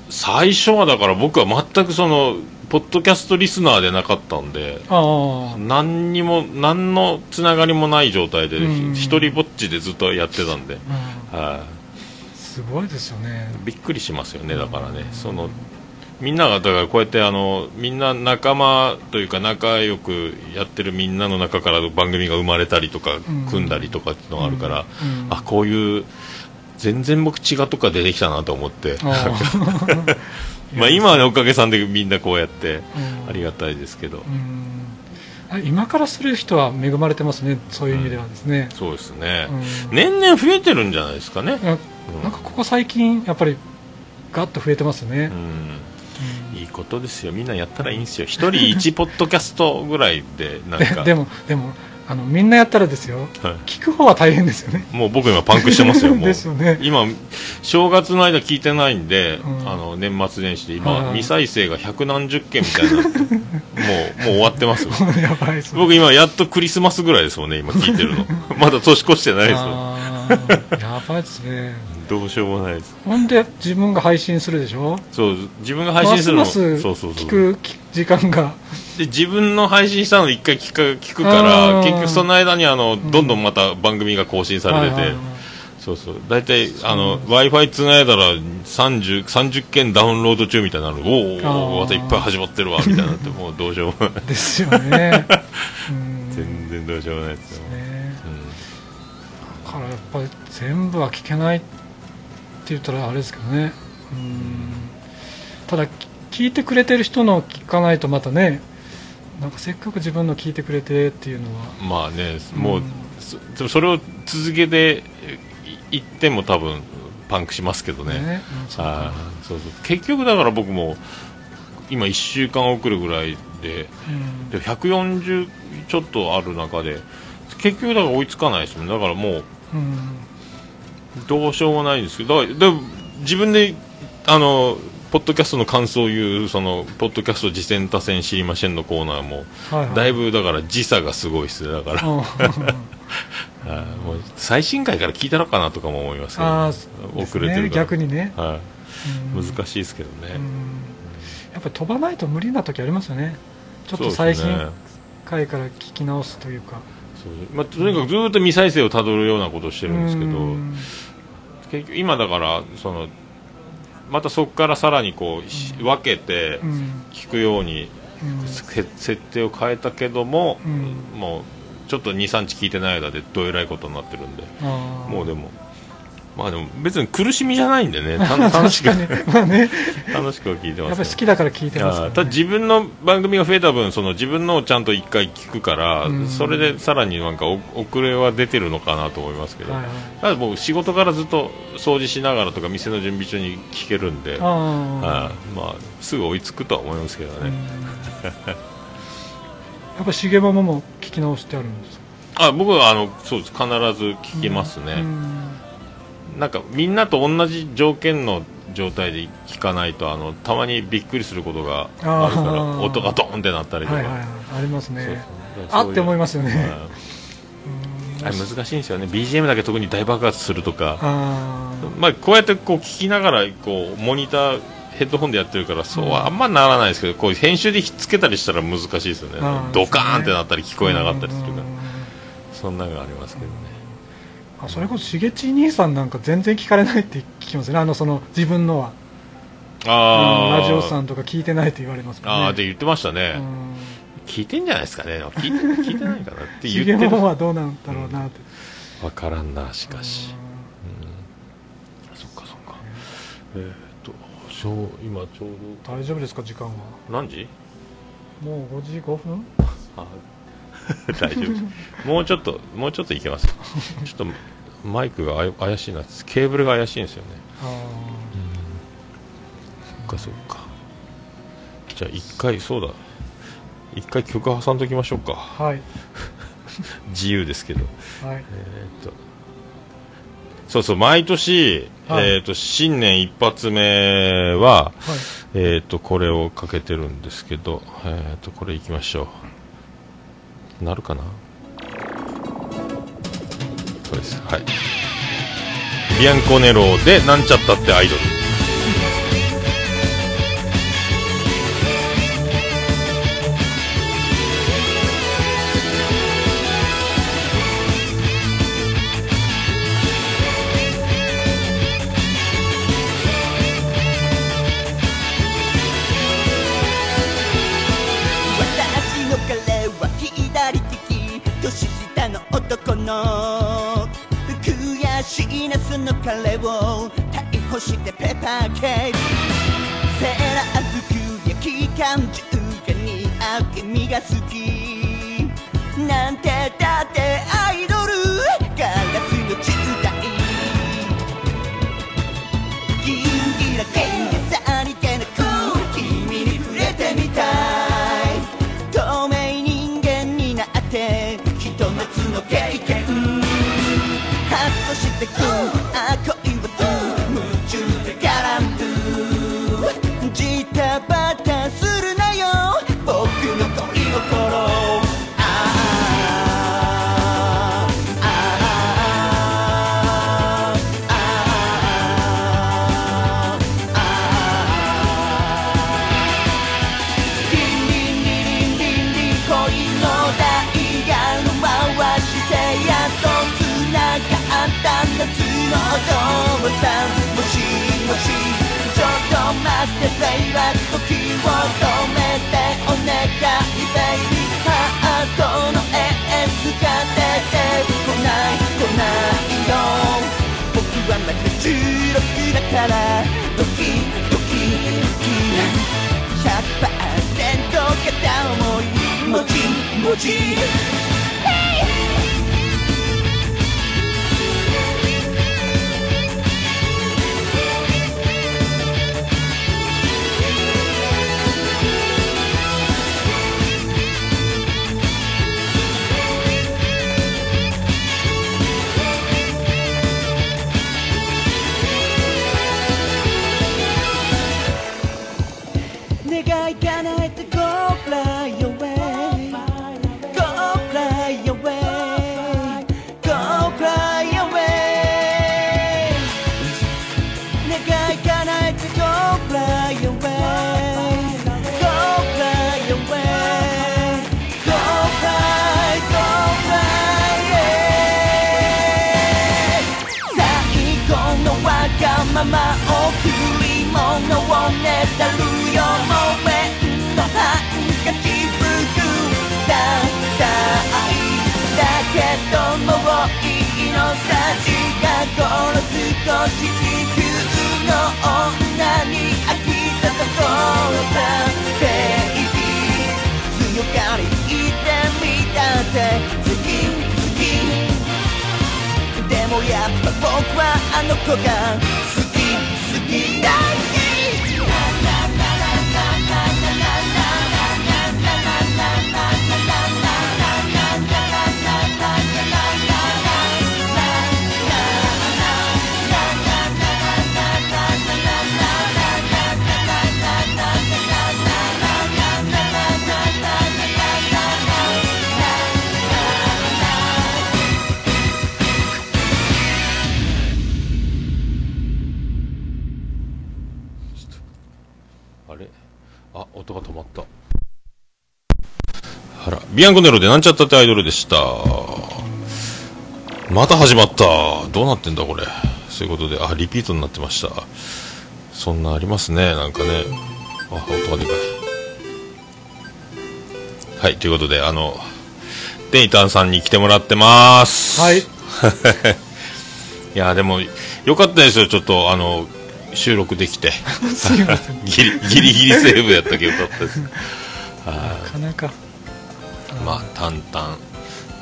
最初はだから僕は全くそのポッドキャストリスナーでなかったんで何にも何のつながりもない状態でうん。一人ぼっちでずっとやってたんで、すごいですよね。びっくりしますよねだからね。そのみんながだからこうやってあのみんな仲間というか仲良くやってるみんなの中から番組が生まれたりとかん。組んだりとかっていうのがあるから、うん。あこういう全然僕血がとか出てきたなと思って まあ今はねおかげさんでみんなこうやってうん。ありがたいですけど、今からする人は恵まれてますねそういう意味ではですね、そうですね、うん。年々増えてるんじゃないですかね、ななんかここ最近やっぱりガッと増えてますね。う、ん、いいことですよ。みんなやったらいいんですよ。一人一ポッドキャストぐらいでなんか。で でもでもあのみんなやったらですよ。はい。聞く方は大変ですよね。もう僕今パンクしてますよ もう。ですよね。今正月の間聞いてないんで、うん。あの年末年始ではい今はい。未再生が百何十件みたいにな もうもう終わってます 僕今やっとクリスマスぐらいですもんね今聞いてるの。まだ年越してないですよやばいですね。どうしようもないです。ほんで自分が配信するでしょ？そう自分が配信するの。ますますそうそうそう。聞く時間が。で自分の配信したの一回聞く聞くから結局その間にあのどんどんまた番組が更新されて。て、はいはいはい。そうそう。大体あの w i f i つないだら 30, 30件ダウンロード中みたいになるおーおまたいっぱい始まってるわみたいになってもうどうしようもない。ですよね。うん。全然どうしようもないですよ、ねからやっぱり全部は聞けないって言ったらあれですけどね。うん。ただ聞いてくれてる人の聞かないとまたねなんかせっかく自分の聞いてくれてっていうのは。んまあねもう、うんそれを続けていいっても多分パンクしますけどね。ね。う結局だから僕も今1週間遅れぐらいでうん。で140ちょっとある中で結局だから追いつかないですもん。だからもううんどうしようもないんですけどだからでも自分であのポッドキャストの感想を言うそのポッドキャスト次戦多戦知りませんのコーナーもはいはい。だいぶだから時差がすごいですねだから。もう最新回から聞いたのかなとかも思いますけど、ああ遅れてるから。逆にね、は難しいですけどね、うん。やっぱり飛ばないと無理な時ありますよね。ちょっと最新回から聞き直すというかまあ、とにかくずーっと未再生をたどるようなことをしてるんですけど、うん。結局今だからそのまたそこからさらにこうし分けてうん。聞くように設定を変えたけども、うん。もうちょっと23日聞いてない間でどえらいことになってるんでもうでもまあでも別に苦しみじゃないんでね。た楽しく。ね楽しくは聞いてやっぱますより好きだから聞いてますね、ただ自分の番組が増えた分その自分のをちゃんと1回聞くから、うん。それでさらになんかお遅れは出てるのかなと思いますけど、はいはい。ただ僕仕事からずっと掃除しながらとか店の準備中に聞けるんで、あはい。まあ、すぐ追いつくとは思いますけどね、やっぱしげも聞き直してあるんですか？あ僕はあのそうです。必ず聞きますね、うんなんかみんなと同じ条件の状態で聞かないとあのたまにびっくりすることがあるから音がドーンってなったりとか、はいはいはい。ありますね。あって思いますよね。はい。うん。あれ難しいんですよね。BGM だけ特に大爆発するとか。あまあ、こうやってこう聞きながらこうモニターヘッドホンでやってるからそうはあんまならないですけどこう編集でひっつけたりしたら難しいですよね。ドカーンってなったり聞こえなかーったりするから。うん。そんなのがありますけどね。あそれこそしげち兄さんなんか全然聞かれないって聞きますね。あのその自分のは。ああうんラジオさんとか聞いてないって言われますもんね。ああって言ってましたね、うん。聞いてんじゃないですかね。聞いて聞いてないかなって言ってるはどうなんだろうなって、わからんなしかし。そっかそっか。えーっとちょう今ちょう大丈夫ですか時間は。ど何時？もう5時5分？あ大丈夫。もうちょっともうちょっといけますちょっとマイクが怪しいなケーブルが怪しいんですよね。あそっかそっか。じゃあ一回そうだ。一回曲挟んどきましょうか。はい。自由ですけど。はい。えーっと。そうそう毎年、はい。えーっと新年一発目ははい。えーっとこれをかけてるんですけどえーっとこれいきましょう。なるかな？そうです。はい。ビアンコネロでなんちゃったってアイドル。彼を逮捕してペーパーケーキ。セーラー服や機関銃が似合う君が好き。なんてだってアイドル収録だ16だからドキドキドキ。100%片思いもちもち。少し地球の女に飽きたところがベイビー強がり言ってみたって好き好きでもやっぱ僕はあの子が好きビアンコネロでなんちゃったってアイドルでした。また始まった。どうなってんだこれ。そういうことであリピートになってました。そんなありますね。なんかね。あ音がでかい。はいということであのデイタンさんに来てもらってます。はい。いやでもよかったですよ。ちょっとあの収録できて。ギリギリギリセーブやったけど。よかったです。なかなかまあ「タンタン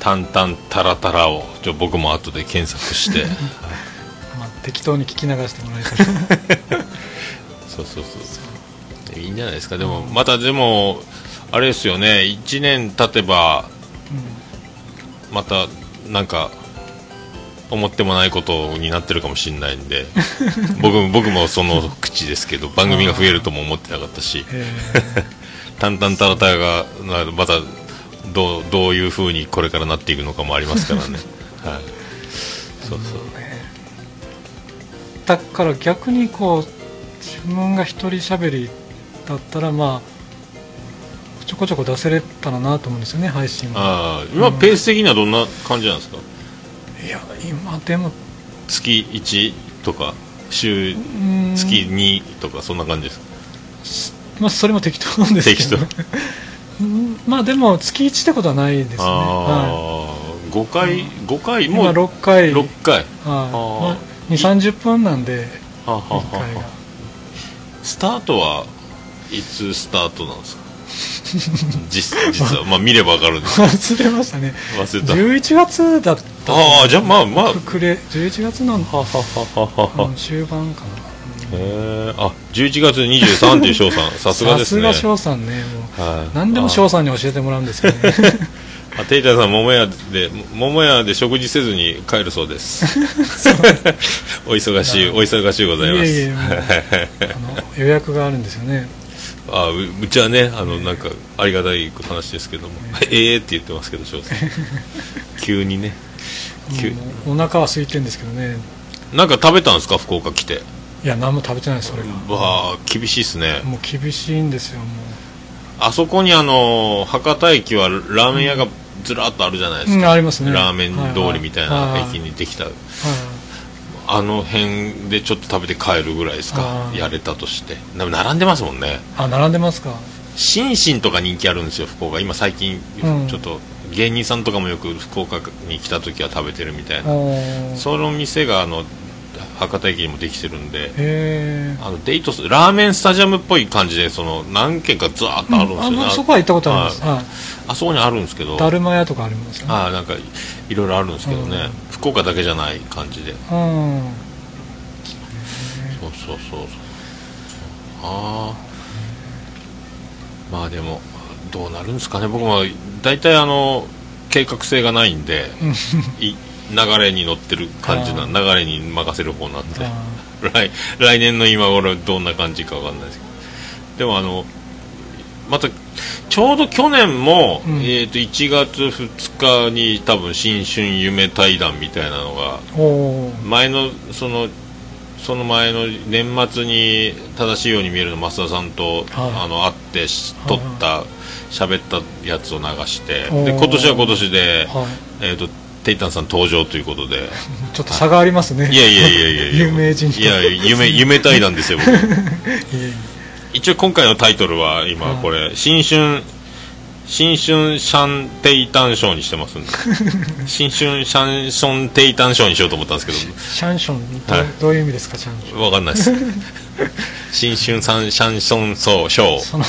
タンタンタラタラ」をちょ僕も後で検索して。まあ、適当に聞き流してもらえたら そうそうそう。そういいんじゃないですか。でもまたでもあれですよね。1年経てばまたなんか思ってもないことになってるかもしれないんで。僕も僕もその口ですけど番組が増えるとも思ってなかったし。え「タンタンタラタラがなまたどうどういうふうにこれからなっていくのかもありますからね、はい、そうそう。ーだから逆にこう自分が一人喋りだったらまあちょこちょこ出せれたらなと思うんですよね配信は。ああ今ペース的にはどんな感じなんですか？いや今でも月1とか週月2とかそんな感じですか？まあそれも適当なんですけど適うん まあでも月1ってことはないですね、はああ5回5回？い、今もう6回。6回。はい。まあ、2 3 0分なんで。はあはあは1回が。あスタートはいつスタートなんですか？実実は。まあ見ればわかるんです忘れましたね。忘れた。11月だったああじゃあまあまあ。はくれ11月のはははははうん終盤かなへえあ11月23っていう翔さん さすがですね。さすが翔さんね。もうはい。何でも翔さんに教えてもらうんですよね。あ テイタさん桃屋で桃屋で食事せずに帰るそうです。お忙しいお忙しいございます。い予約があるんですよね。あううちはねあのなんかありがたい話ですけども。ええ。って言ってますけど翔さん。急にね。急。お腹は空いてるんですけどね。なんか食べたんですか？福岡来ていや何も食べてないですそれが。わあ厳しいっすね。もう厳しいんですよもあそこにあの博多駅はラーメン屋がずらっとあるじゃないですう、うん、か、ありますね。ラーメン通りみたいな駅にできた。はいあの辺でちょっと食べて帰るぐらいですかやれたとして。でも並んでますもんね。あ並んでますか。シンシンとか人気あるんですよ福岡。今最近うん。ちょっと芸人さんとかもよく福岡に来た時は食べてるみたいな。おー。その店があの博多駅にもできてるんであのデートスラーメンスタジアムっぽい感じでその何軒かずーっとあるんですよ。ね、あそこは行ったことあります、はい。はい。あそこにあるんですけど。だるま屋とかありますよね。ああなんかいろいろあるんですけどね、うん。福岡だけじゃない感じで。うん。そうそうそうそう。ああまあでもどうなるんですかね。僕も大体あの計画性がないんでい流れに乗ってる感じなあ流れに任せる方なんであ 来来年の今頃どんな感じかわかんないですけど。でもあのまたちょうど去年も、うん。えー、と1月2日に多分新春夢対談みたいなのが前のそのその前の年末に正しいように見えるの増田さんと、あの会ってし撮った喋ったやつを流してで今年は今年で、はい。えー、とテイタンさん登場ということで。ちょっと差がありますね。いやいやいやいや有名人と。いや夢夢対談ですよ 一応今回のタイトルは今はい。これ新春新春シャンテイタン賞にしてますんで。新春シャンションテイタン賞にしようと思ったんですけど。シャンションど,、はい。どういう意味ですかシャンション。わかんないです。新春サンシャンソンソーショー。その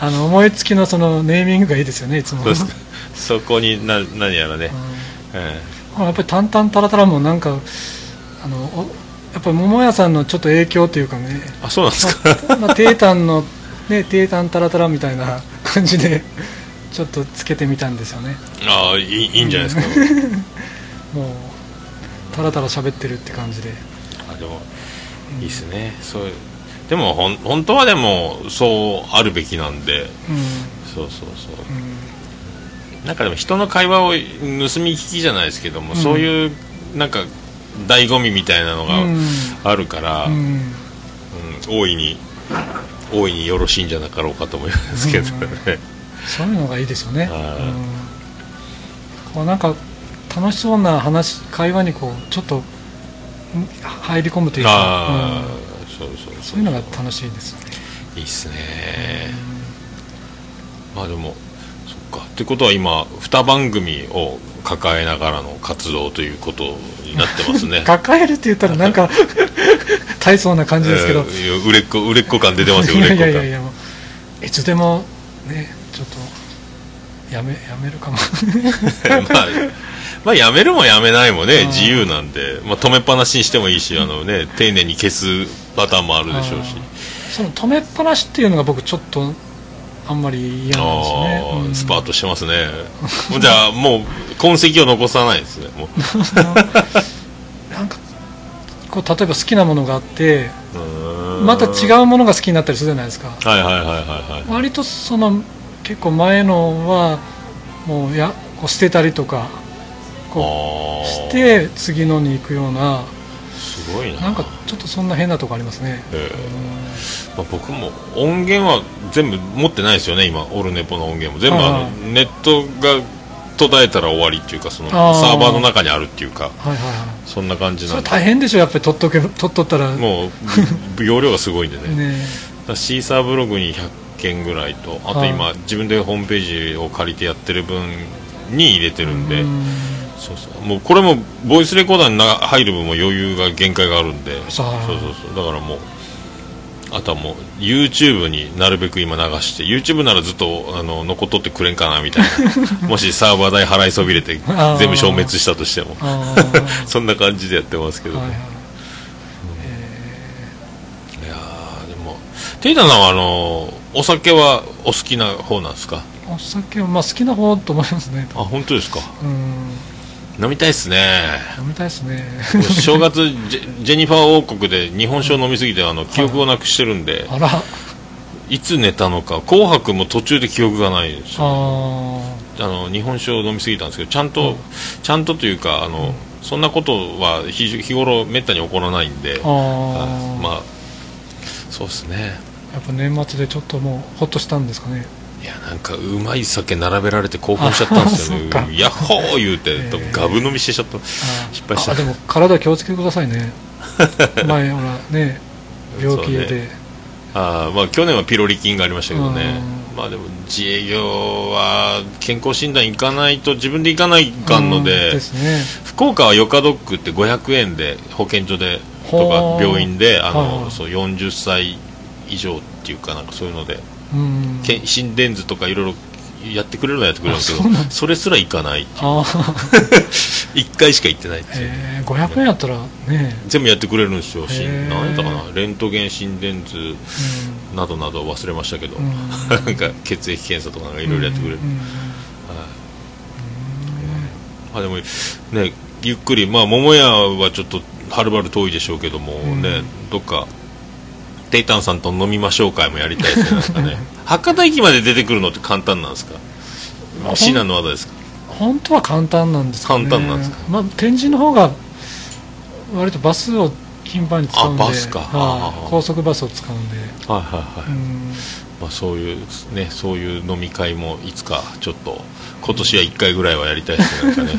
あの思いつきのそのネーミングがいいですよねいつも。そこにな何やらね、えうんやっぱり「タンタンタラタラ」もなんかあのおやっぱり桃屋さんのちょっと影響というかね。えあそうなんですか？まあ、テータンの、ね、テータンタラタラみたいな感じでちょっとつけてみたんですよね。ああいいいいんじゃないですか？もうタラタラ喋ってるって感じで。あでもいいですね。そうでもほん本当はでもそうあるべきなんで。うん。そうそうそう。うんなんかでも人の会話を盗み聞きじゃないですけども、うん。そういうなんか醍醐味みたいなのがうんあるから、ううん。ん大いに大いによろしいんじゃなかろうかと思いますけどね、そういうのがいいですよね、はい。うん。こうなんか楽しそうな話会話にこうちょっとん入り込むというか、そうそうそうそう。いうのが楽しいですよね。いいっすね、まあでもか。ってことは今2番組を抱えながらの活動ということになってますね。抱えるって言ったらなんか 大層な感じですけど、えー売れっ子売れっ子感出てますよ売いやれっ子感。いやいやいやいつでもねちょっとやめやめるかも。まあまあやめるもやめないもねうん。自由なんで、まあ、止めっぱなしにしてもいいしあの、ね、丁寧に消すパターンもあるでしょうし。その止めっぱなしっていうのが僕ちょっとあんまり嫌なんですよね。うん。スパートしてますね。じゃあもう痕跡を残さないですね。もう。なんかこう例えば好きなものがあってまた違うものが好きになったりするじゃないですか。はいはいはいはいはい割とその結構前のはもうやこう捨てたりとかこうして次のに行くようなすごいな。なんかちょっとそんな変なとこありますね。ええ。まあ、僕も音源は全部持ってないですよね今オルネポの音源も。全部あのはいネットが途絶えたら終わりっていうかそのサーバーの中にあるっていうかはいはいはい。そんな感じなんで。大変でしょやっぱり取っとけ取っとったら。ねもうぶ容量がすごいんでね。ねシーサーブログに100件ぐらいとあとは今自分でホームページを借りてやってる分に入れてるんで。うんそうそう。もうこれもボイスレコーダーにな入る分も余裕が限界があるんで。そう。そうそうだからもうあとはもう YouTube になるべく今流して YouTube ならずっとあの残っとってくれんかなみたいな。もしサーバー代払いそびれて全部消滅したとしても。そんな感じでやってますけど、はいはい。いやーでもテイタさんはあのお酒はお好きな方なんですか？お酒はまあ好きな方と思いますね。あ本当ですか？うん飲みたいっすね。飲みたいですね。正月ジェジェニファー王国で日本酒を飲みすぎてあの記憶をなくしてるんで。あら。いつ寝たのか。紅白も途中で記憶がないんですよ。ああの日本酒を飲みすぎたんですけどちゃんと、うんちゃんとというかあの、そんなことは日日頃めったに起こらないんで。ー。あまあそうですね。やっぱ年末でちょっともうほっとしたんですかねいやなんかうまい酒並べられて興奮しちゃったんですよね。ヤッホー言うて、えー。ガブ飲みしてちゃった失敗した。あでも体気をつけてくださいね。前ほらね病気で、あーまあ去年はピロリ菌がありましたけどね。うんまあでも自営業は健康診断行かないと自分で行かないかんので、ね。福岡はヨカドックって500円で保健所でとか病院であの、はいそう40歳以上っていうかなんかそういうので、心電図とかいろいろやってくれるのはやってくれるんですけどそれすら行かないっていう。ああ1 回しか行ってないっていう。えー、500円やったらね。全部やってくれるんですよ。しへー。何やったかな。レントゲン心電図うなどなど忘れましたけど、うん。なんか血液検査とかいろいろやってくれる、うんうん。あでもねゆっくりまあ桃屋はちょっとはるばる遠いでしょうけども、うん。ねどっかテイタンさんと飲みましょう会もやりたいですねね。博多駅まで出てくるのって簡単なんですか？まあ至難の技ですか？本当は簡単なんですけど、ね、簡単なんですか？まあ、天神の方が割とバスを頻繁に使うんであバスか。はい。あー。高速バスを使うんで、はいはいはい、うん。まあ、そういうねそういう飲み会もいつかちょっと今年は1回ぐらいはやりたいですね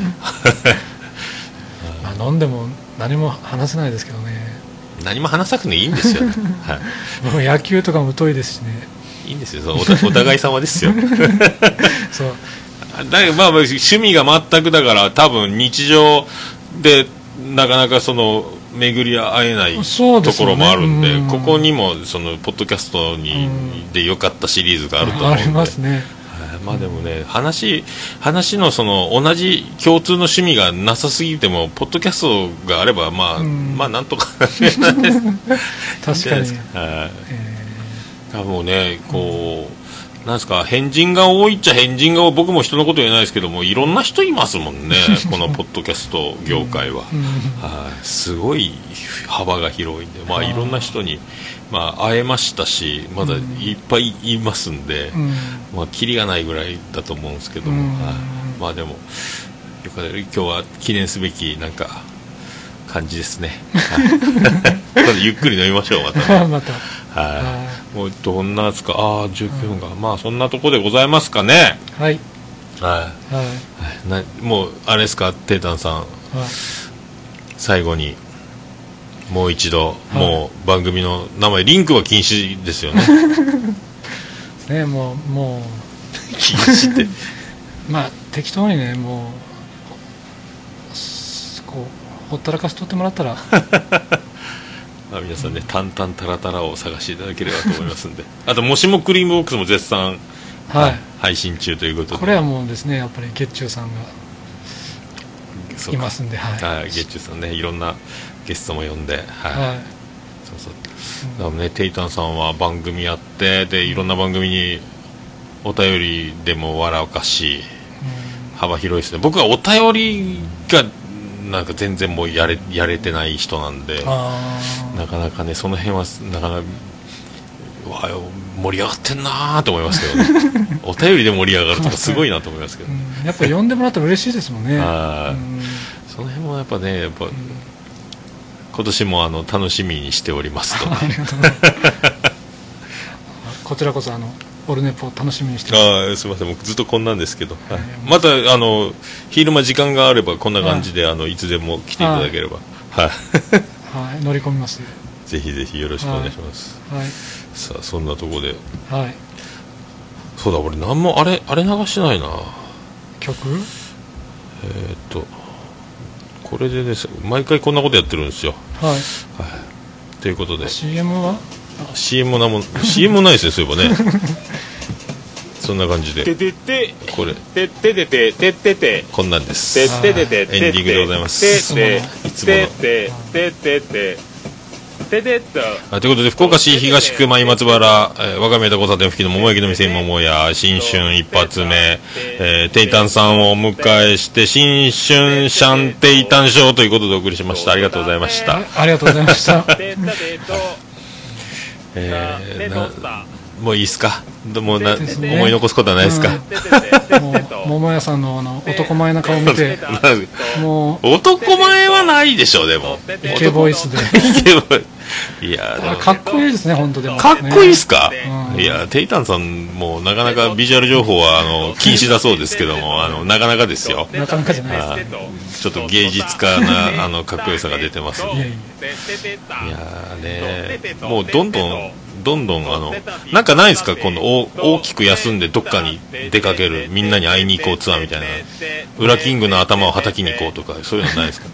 飲んでも何も話せないですけどね何も話さなくていいんですよ、は僕野球とかも疎いですしね。い、いいんですよ。おたお互い様ですよ。そう。だまあまあ趣味が全くだから多分日常でなかなかその巡り会えないところもあるんでうん。ここにもそのポッドキャストにうん。で良かったシリーズがあると思うんで。ありますね。はいまあでもね話話のその同じ共通の趣味がなさすぎてもポッドキャストがあればまあ、うん。まあなんとか確かに、はい。え多分ねこうなんですか変人が多いっちゃ変人が多い。僕も人のこと言えないですけどもいろんな人いますもんね このポッドキャスト業界は、ーうん。はい。すごい幅が広いんでまあいろんな人にまあ会えましたしまだいっぱいいますんで、うん。まあキリがないぐらいだと思うんですけども、うん。はい。まあでもよかった。今日は記念すべきなんか感じですね、はい。今度ゆっくり飲みましょうまたね。また。はい。はもうどんなですか。ああ19分が、まあそんなとこでございますかね。はい。ははい。い。なもうあれですかテータンさん。はい。最後にもう一度、い。もう番組の名前リンクは禁止ですよね。ねもうも 禁止って。う まあ適当にねもうすこうほったらかしとってもらったら。まあ、皆さんね「タンタンタラタラ」を探していただければと思いますんで。あともしもクリームボックスも絶賛、はい。配信中ということで。これはもうですねやっぱり月中さんがいますんではい。はい、ゲッチュさんねいろんなゲストも呼んで、はい。はい。そうそう。だからねテイタンさんは番組やってでいろんな番組にお便りでも笑かし幅広いですね。僕はお便りがなんか全然もうやれやれてない人なんであなかなかねその辺はなかなか盛り上がってんなーと思いますけどね。お便りで盛り上がるとかすごいなと思いますけど。ー、うん。やっぱ呼んでもらったら嬉しいですもんね。はい。うん。その辺もやっぱねやっぱ、今年もあの楽しみにしておりますと。ありがとうございます。こちらこそあのオルネポを楽しみにしてます。ああすみません。僕ずっとこんなんですけど、はい。またあの昼間時間があればこんな感じで、い、あのいつでも来ていただければ。はい。はい。乗り込みます。ぜひぜひよろしくお願いします、はい。さあそんなところで。はい。そうだ俺何もあれあれ流してないな。曲？えーっとこれでね毎回こんなことやってるんですよはい。ということで。CM は？CM もなもん CM もないですねそういえばね。そんな感じで。ててて。これ。てててててててこんなんです。てててててエンディングでございます。ていつものてててて。てててっとあということで福岡市東区前松原、えー、我が宮田交差点付近の桃焼きの店桃屋新春一発目、えー、テイタンさんをお迎えして新春シャンテイタンショーということでお送りしました。ありがとうございました、ありがとうございました。えーなもういいですか？どもね。思い残すことはないですか、うん。もう桃屋さんのあの男前な顔見てもう男前はないでしょうでも。イケボイスで。いやでも。かっこいいですね本当でも。かっこいいっすか、うん。いやテイタンさんもなかなかビジュアル情報はあの禁止だそうですけどもあのなかなかですよ。なかなかじゃないあちょっと芸術家なあのかっこよさが出てますねいやいや。いやーねもうどんどんどんどんあのなんかないですか？今度大大きく休んでどっかに出かけるみんなに会いに行こうツアーみたいな。裏キングの頭をはたきに行こうとかそういうのないですか？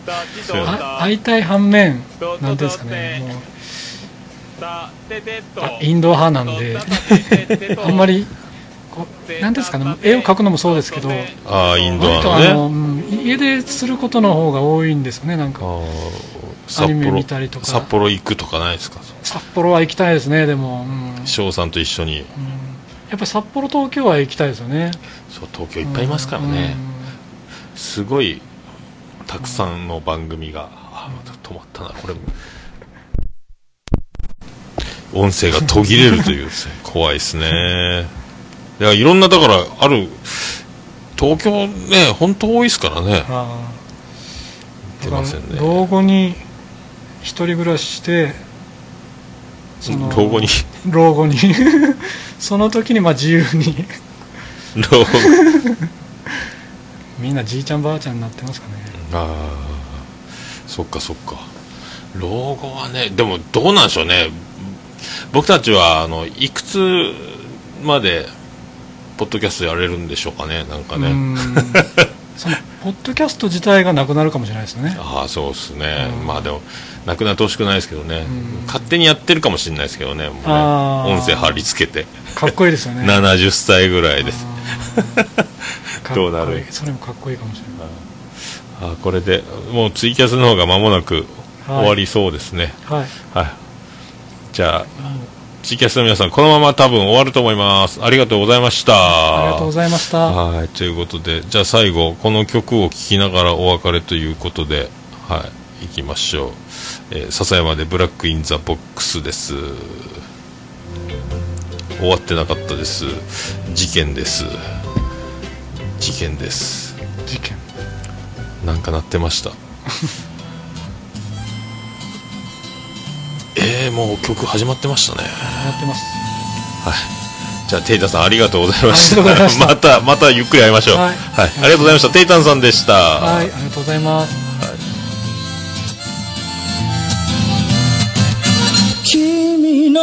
会いたい反面なんていうんですかねもう。あインドア派なんであんまりこうなんていうんですかね絵を描くのもそうですけどああインド割とアのねあの、うん家ですることの方が多いんですよねなんかア札ニメ幌見たりとか。札幌行くとかないですか？札幌は行きたいですねでも、うん。うん翔さんと一緒に。やっぱり札幌東京は行きたいですよね。そう東京いっぱいいますからね、すごいたくさんの番組が、あまた止まったな。これ音声が途切れるという 怖いですね。いやいろんなだからある東京ね本当多いですからね。出ませんね。老後に一人暮らししてその老後に。老後に。その時にまあ自由に。老後。みんなじいちゃんばあちゃんになってますかね。ああ。そっかそっか。老後はねでもどうなんでしょうね。僕たちはあのいくつまでポッドキャストやれるんでしょうかねなんかね、そのポッドキャスト自体がなくなるかもしれないですよね。ああそうですね、うん。まあでもなくなってほしくないですけどね、ん。勝手にやってるかもしれないですけどねもうね。音声貼り付けて、かっこいいですよね。70歳ぐらいです。どうなる？それもかっこいいかもしれない。あー。これでもうツイキャスの方が間もなく終わりそうですね。はい。はい、じゃあツイキャスの皆さんこのまま多分終わると思います。ありがとうございました。ありがとうございました。はい、ということで、じゃあ最後、この曲を聴きながらお別れということで、はい、行きましょう。えー笹山で Black in the Box です。終わってなかったです。事件です。事件です。事件なんか鳴ってました。えー、もう曲始まってましたね。やってますはい。じゃあ、テイタンさんありがとうございました。ました また、またゆっくり会いましょう。は。はいいありがとうございました。テイタンさんでした。はいありがとうございます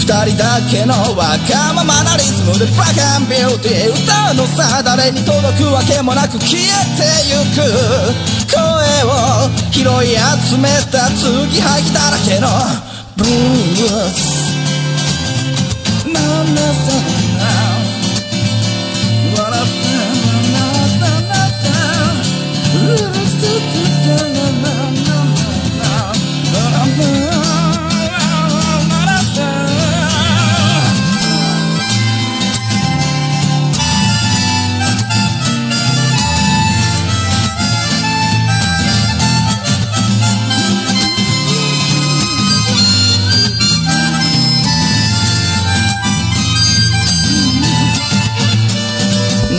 二人だけのわがままなリズムでブラックビューティー歌うのさ誰に届くわけもなく消えてゆく声を拾い集めた継ぎはぎだらけのブルースなんだそんな笑ってななななな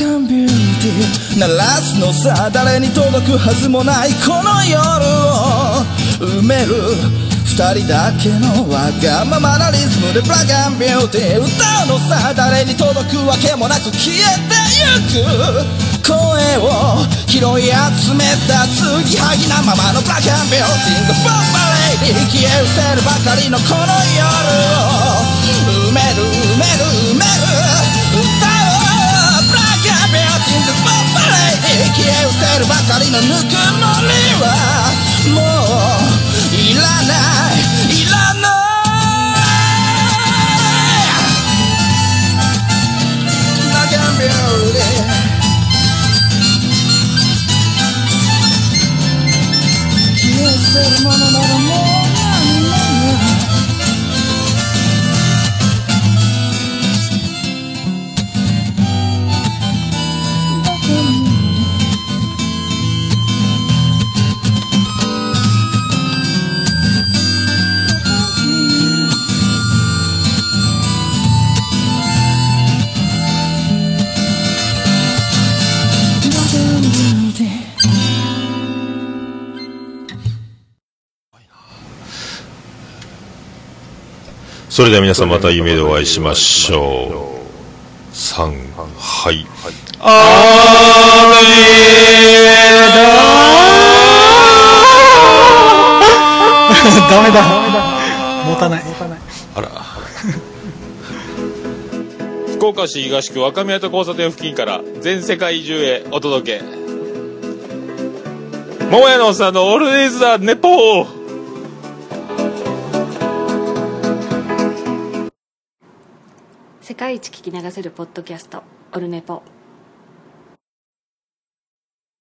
ブラックアンビューティー鳴らすのさ誰に届くはずもないこの夜を埋める二人だけのわがままなリズムでブラックアンビューティー歌うのさ誰に届くわけもなく消えてゆく。声を拾い集めた継ぎはぎなままのブラックアンビューティー The Bomb Lady 消え失せるばかりのこの夜を。埋める埋める埋める。アンビューティー The Bomb Lady 消え失せるばかりのぬくもりはもういらないいらないブラックアンビューティー消え捨てるものならもうそれでは皆さんまた夢でお会いしましょう。さん、はい。ダメだ持たない持たないあら。福岡市東区若宮と交差点付近から全世界中へお届け。桃屋のおっさんのオールディーズ・ザ・ネポー世界一聞き流せるポッドキャストオルネポ。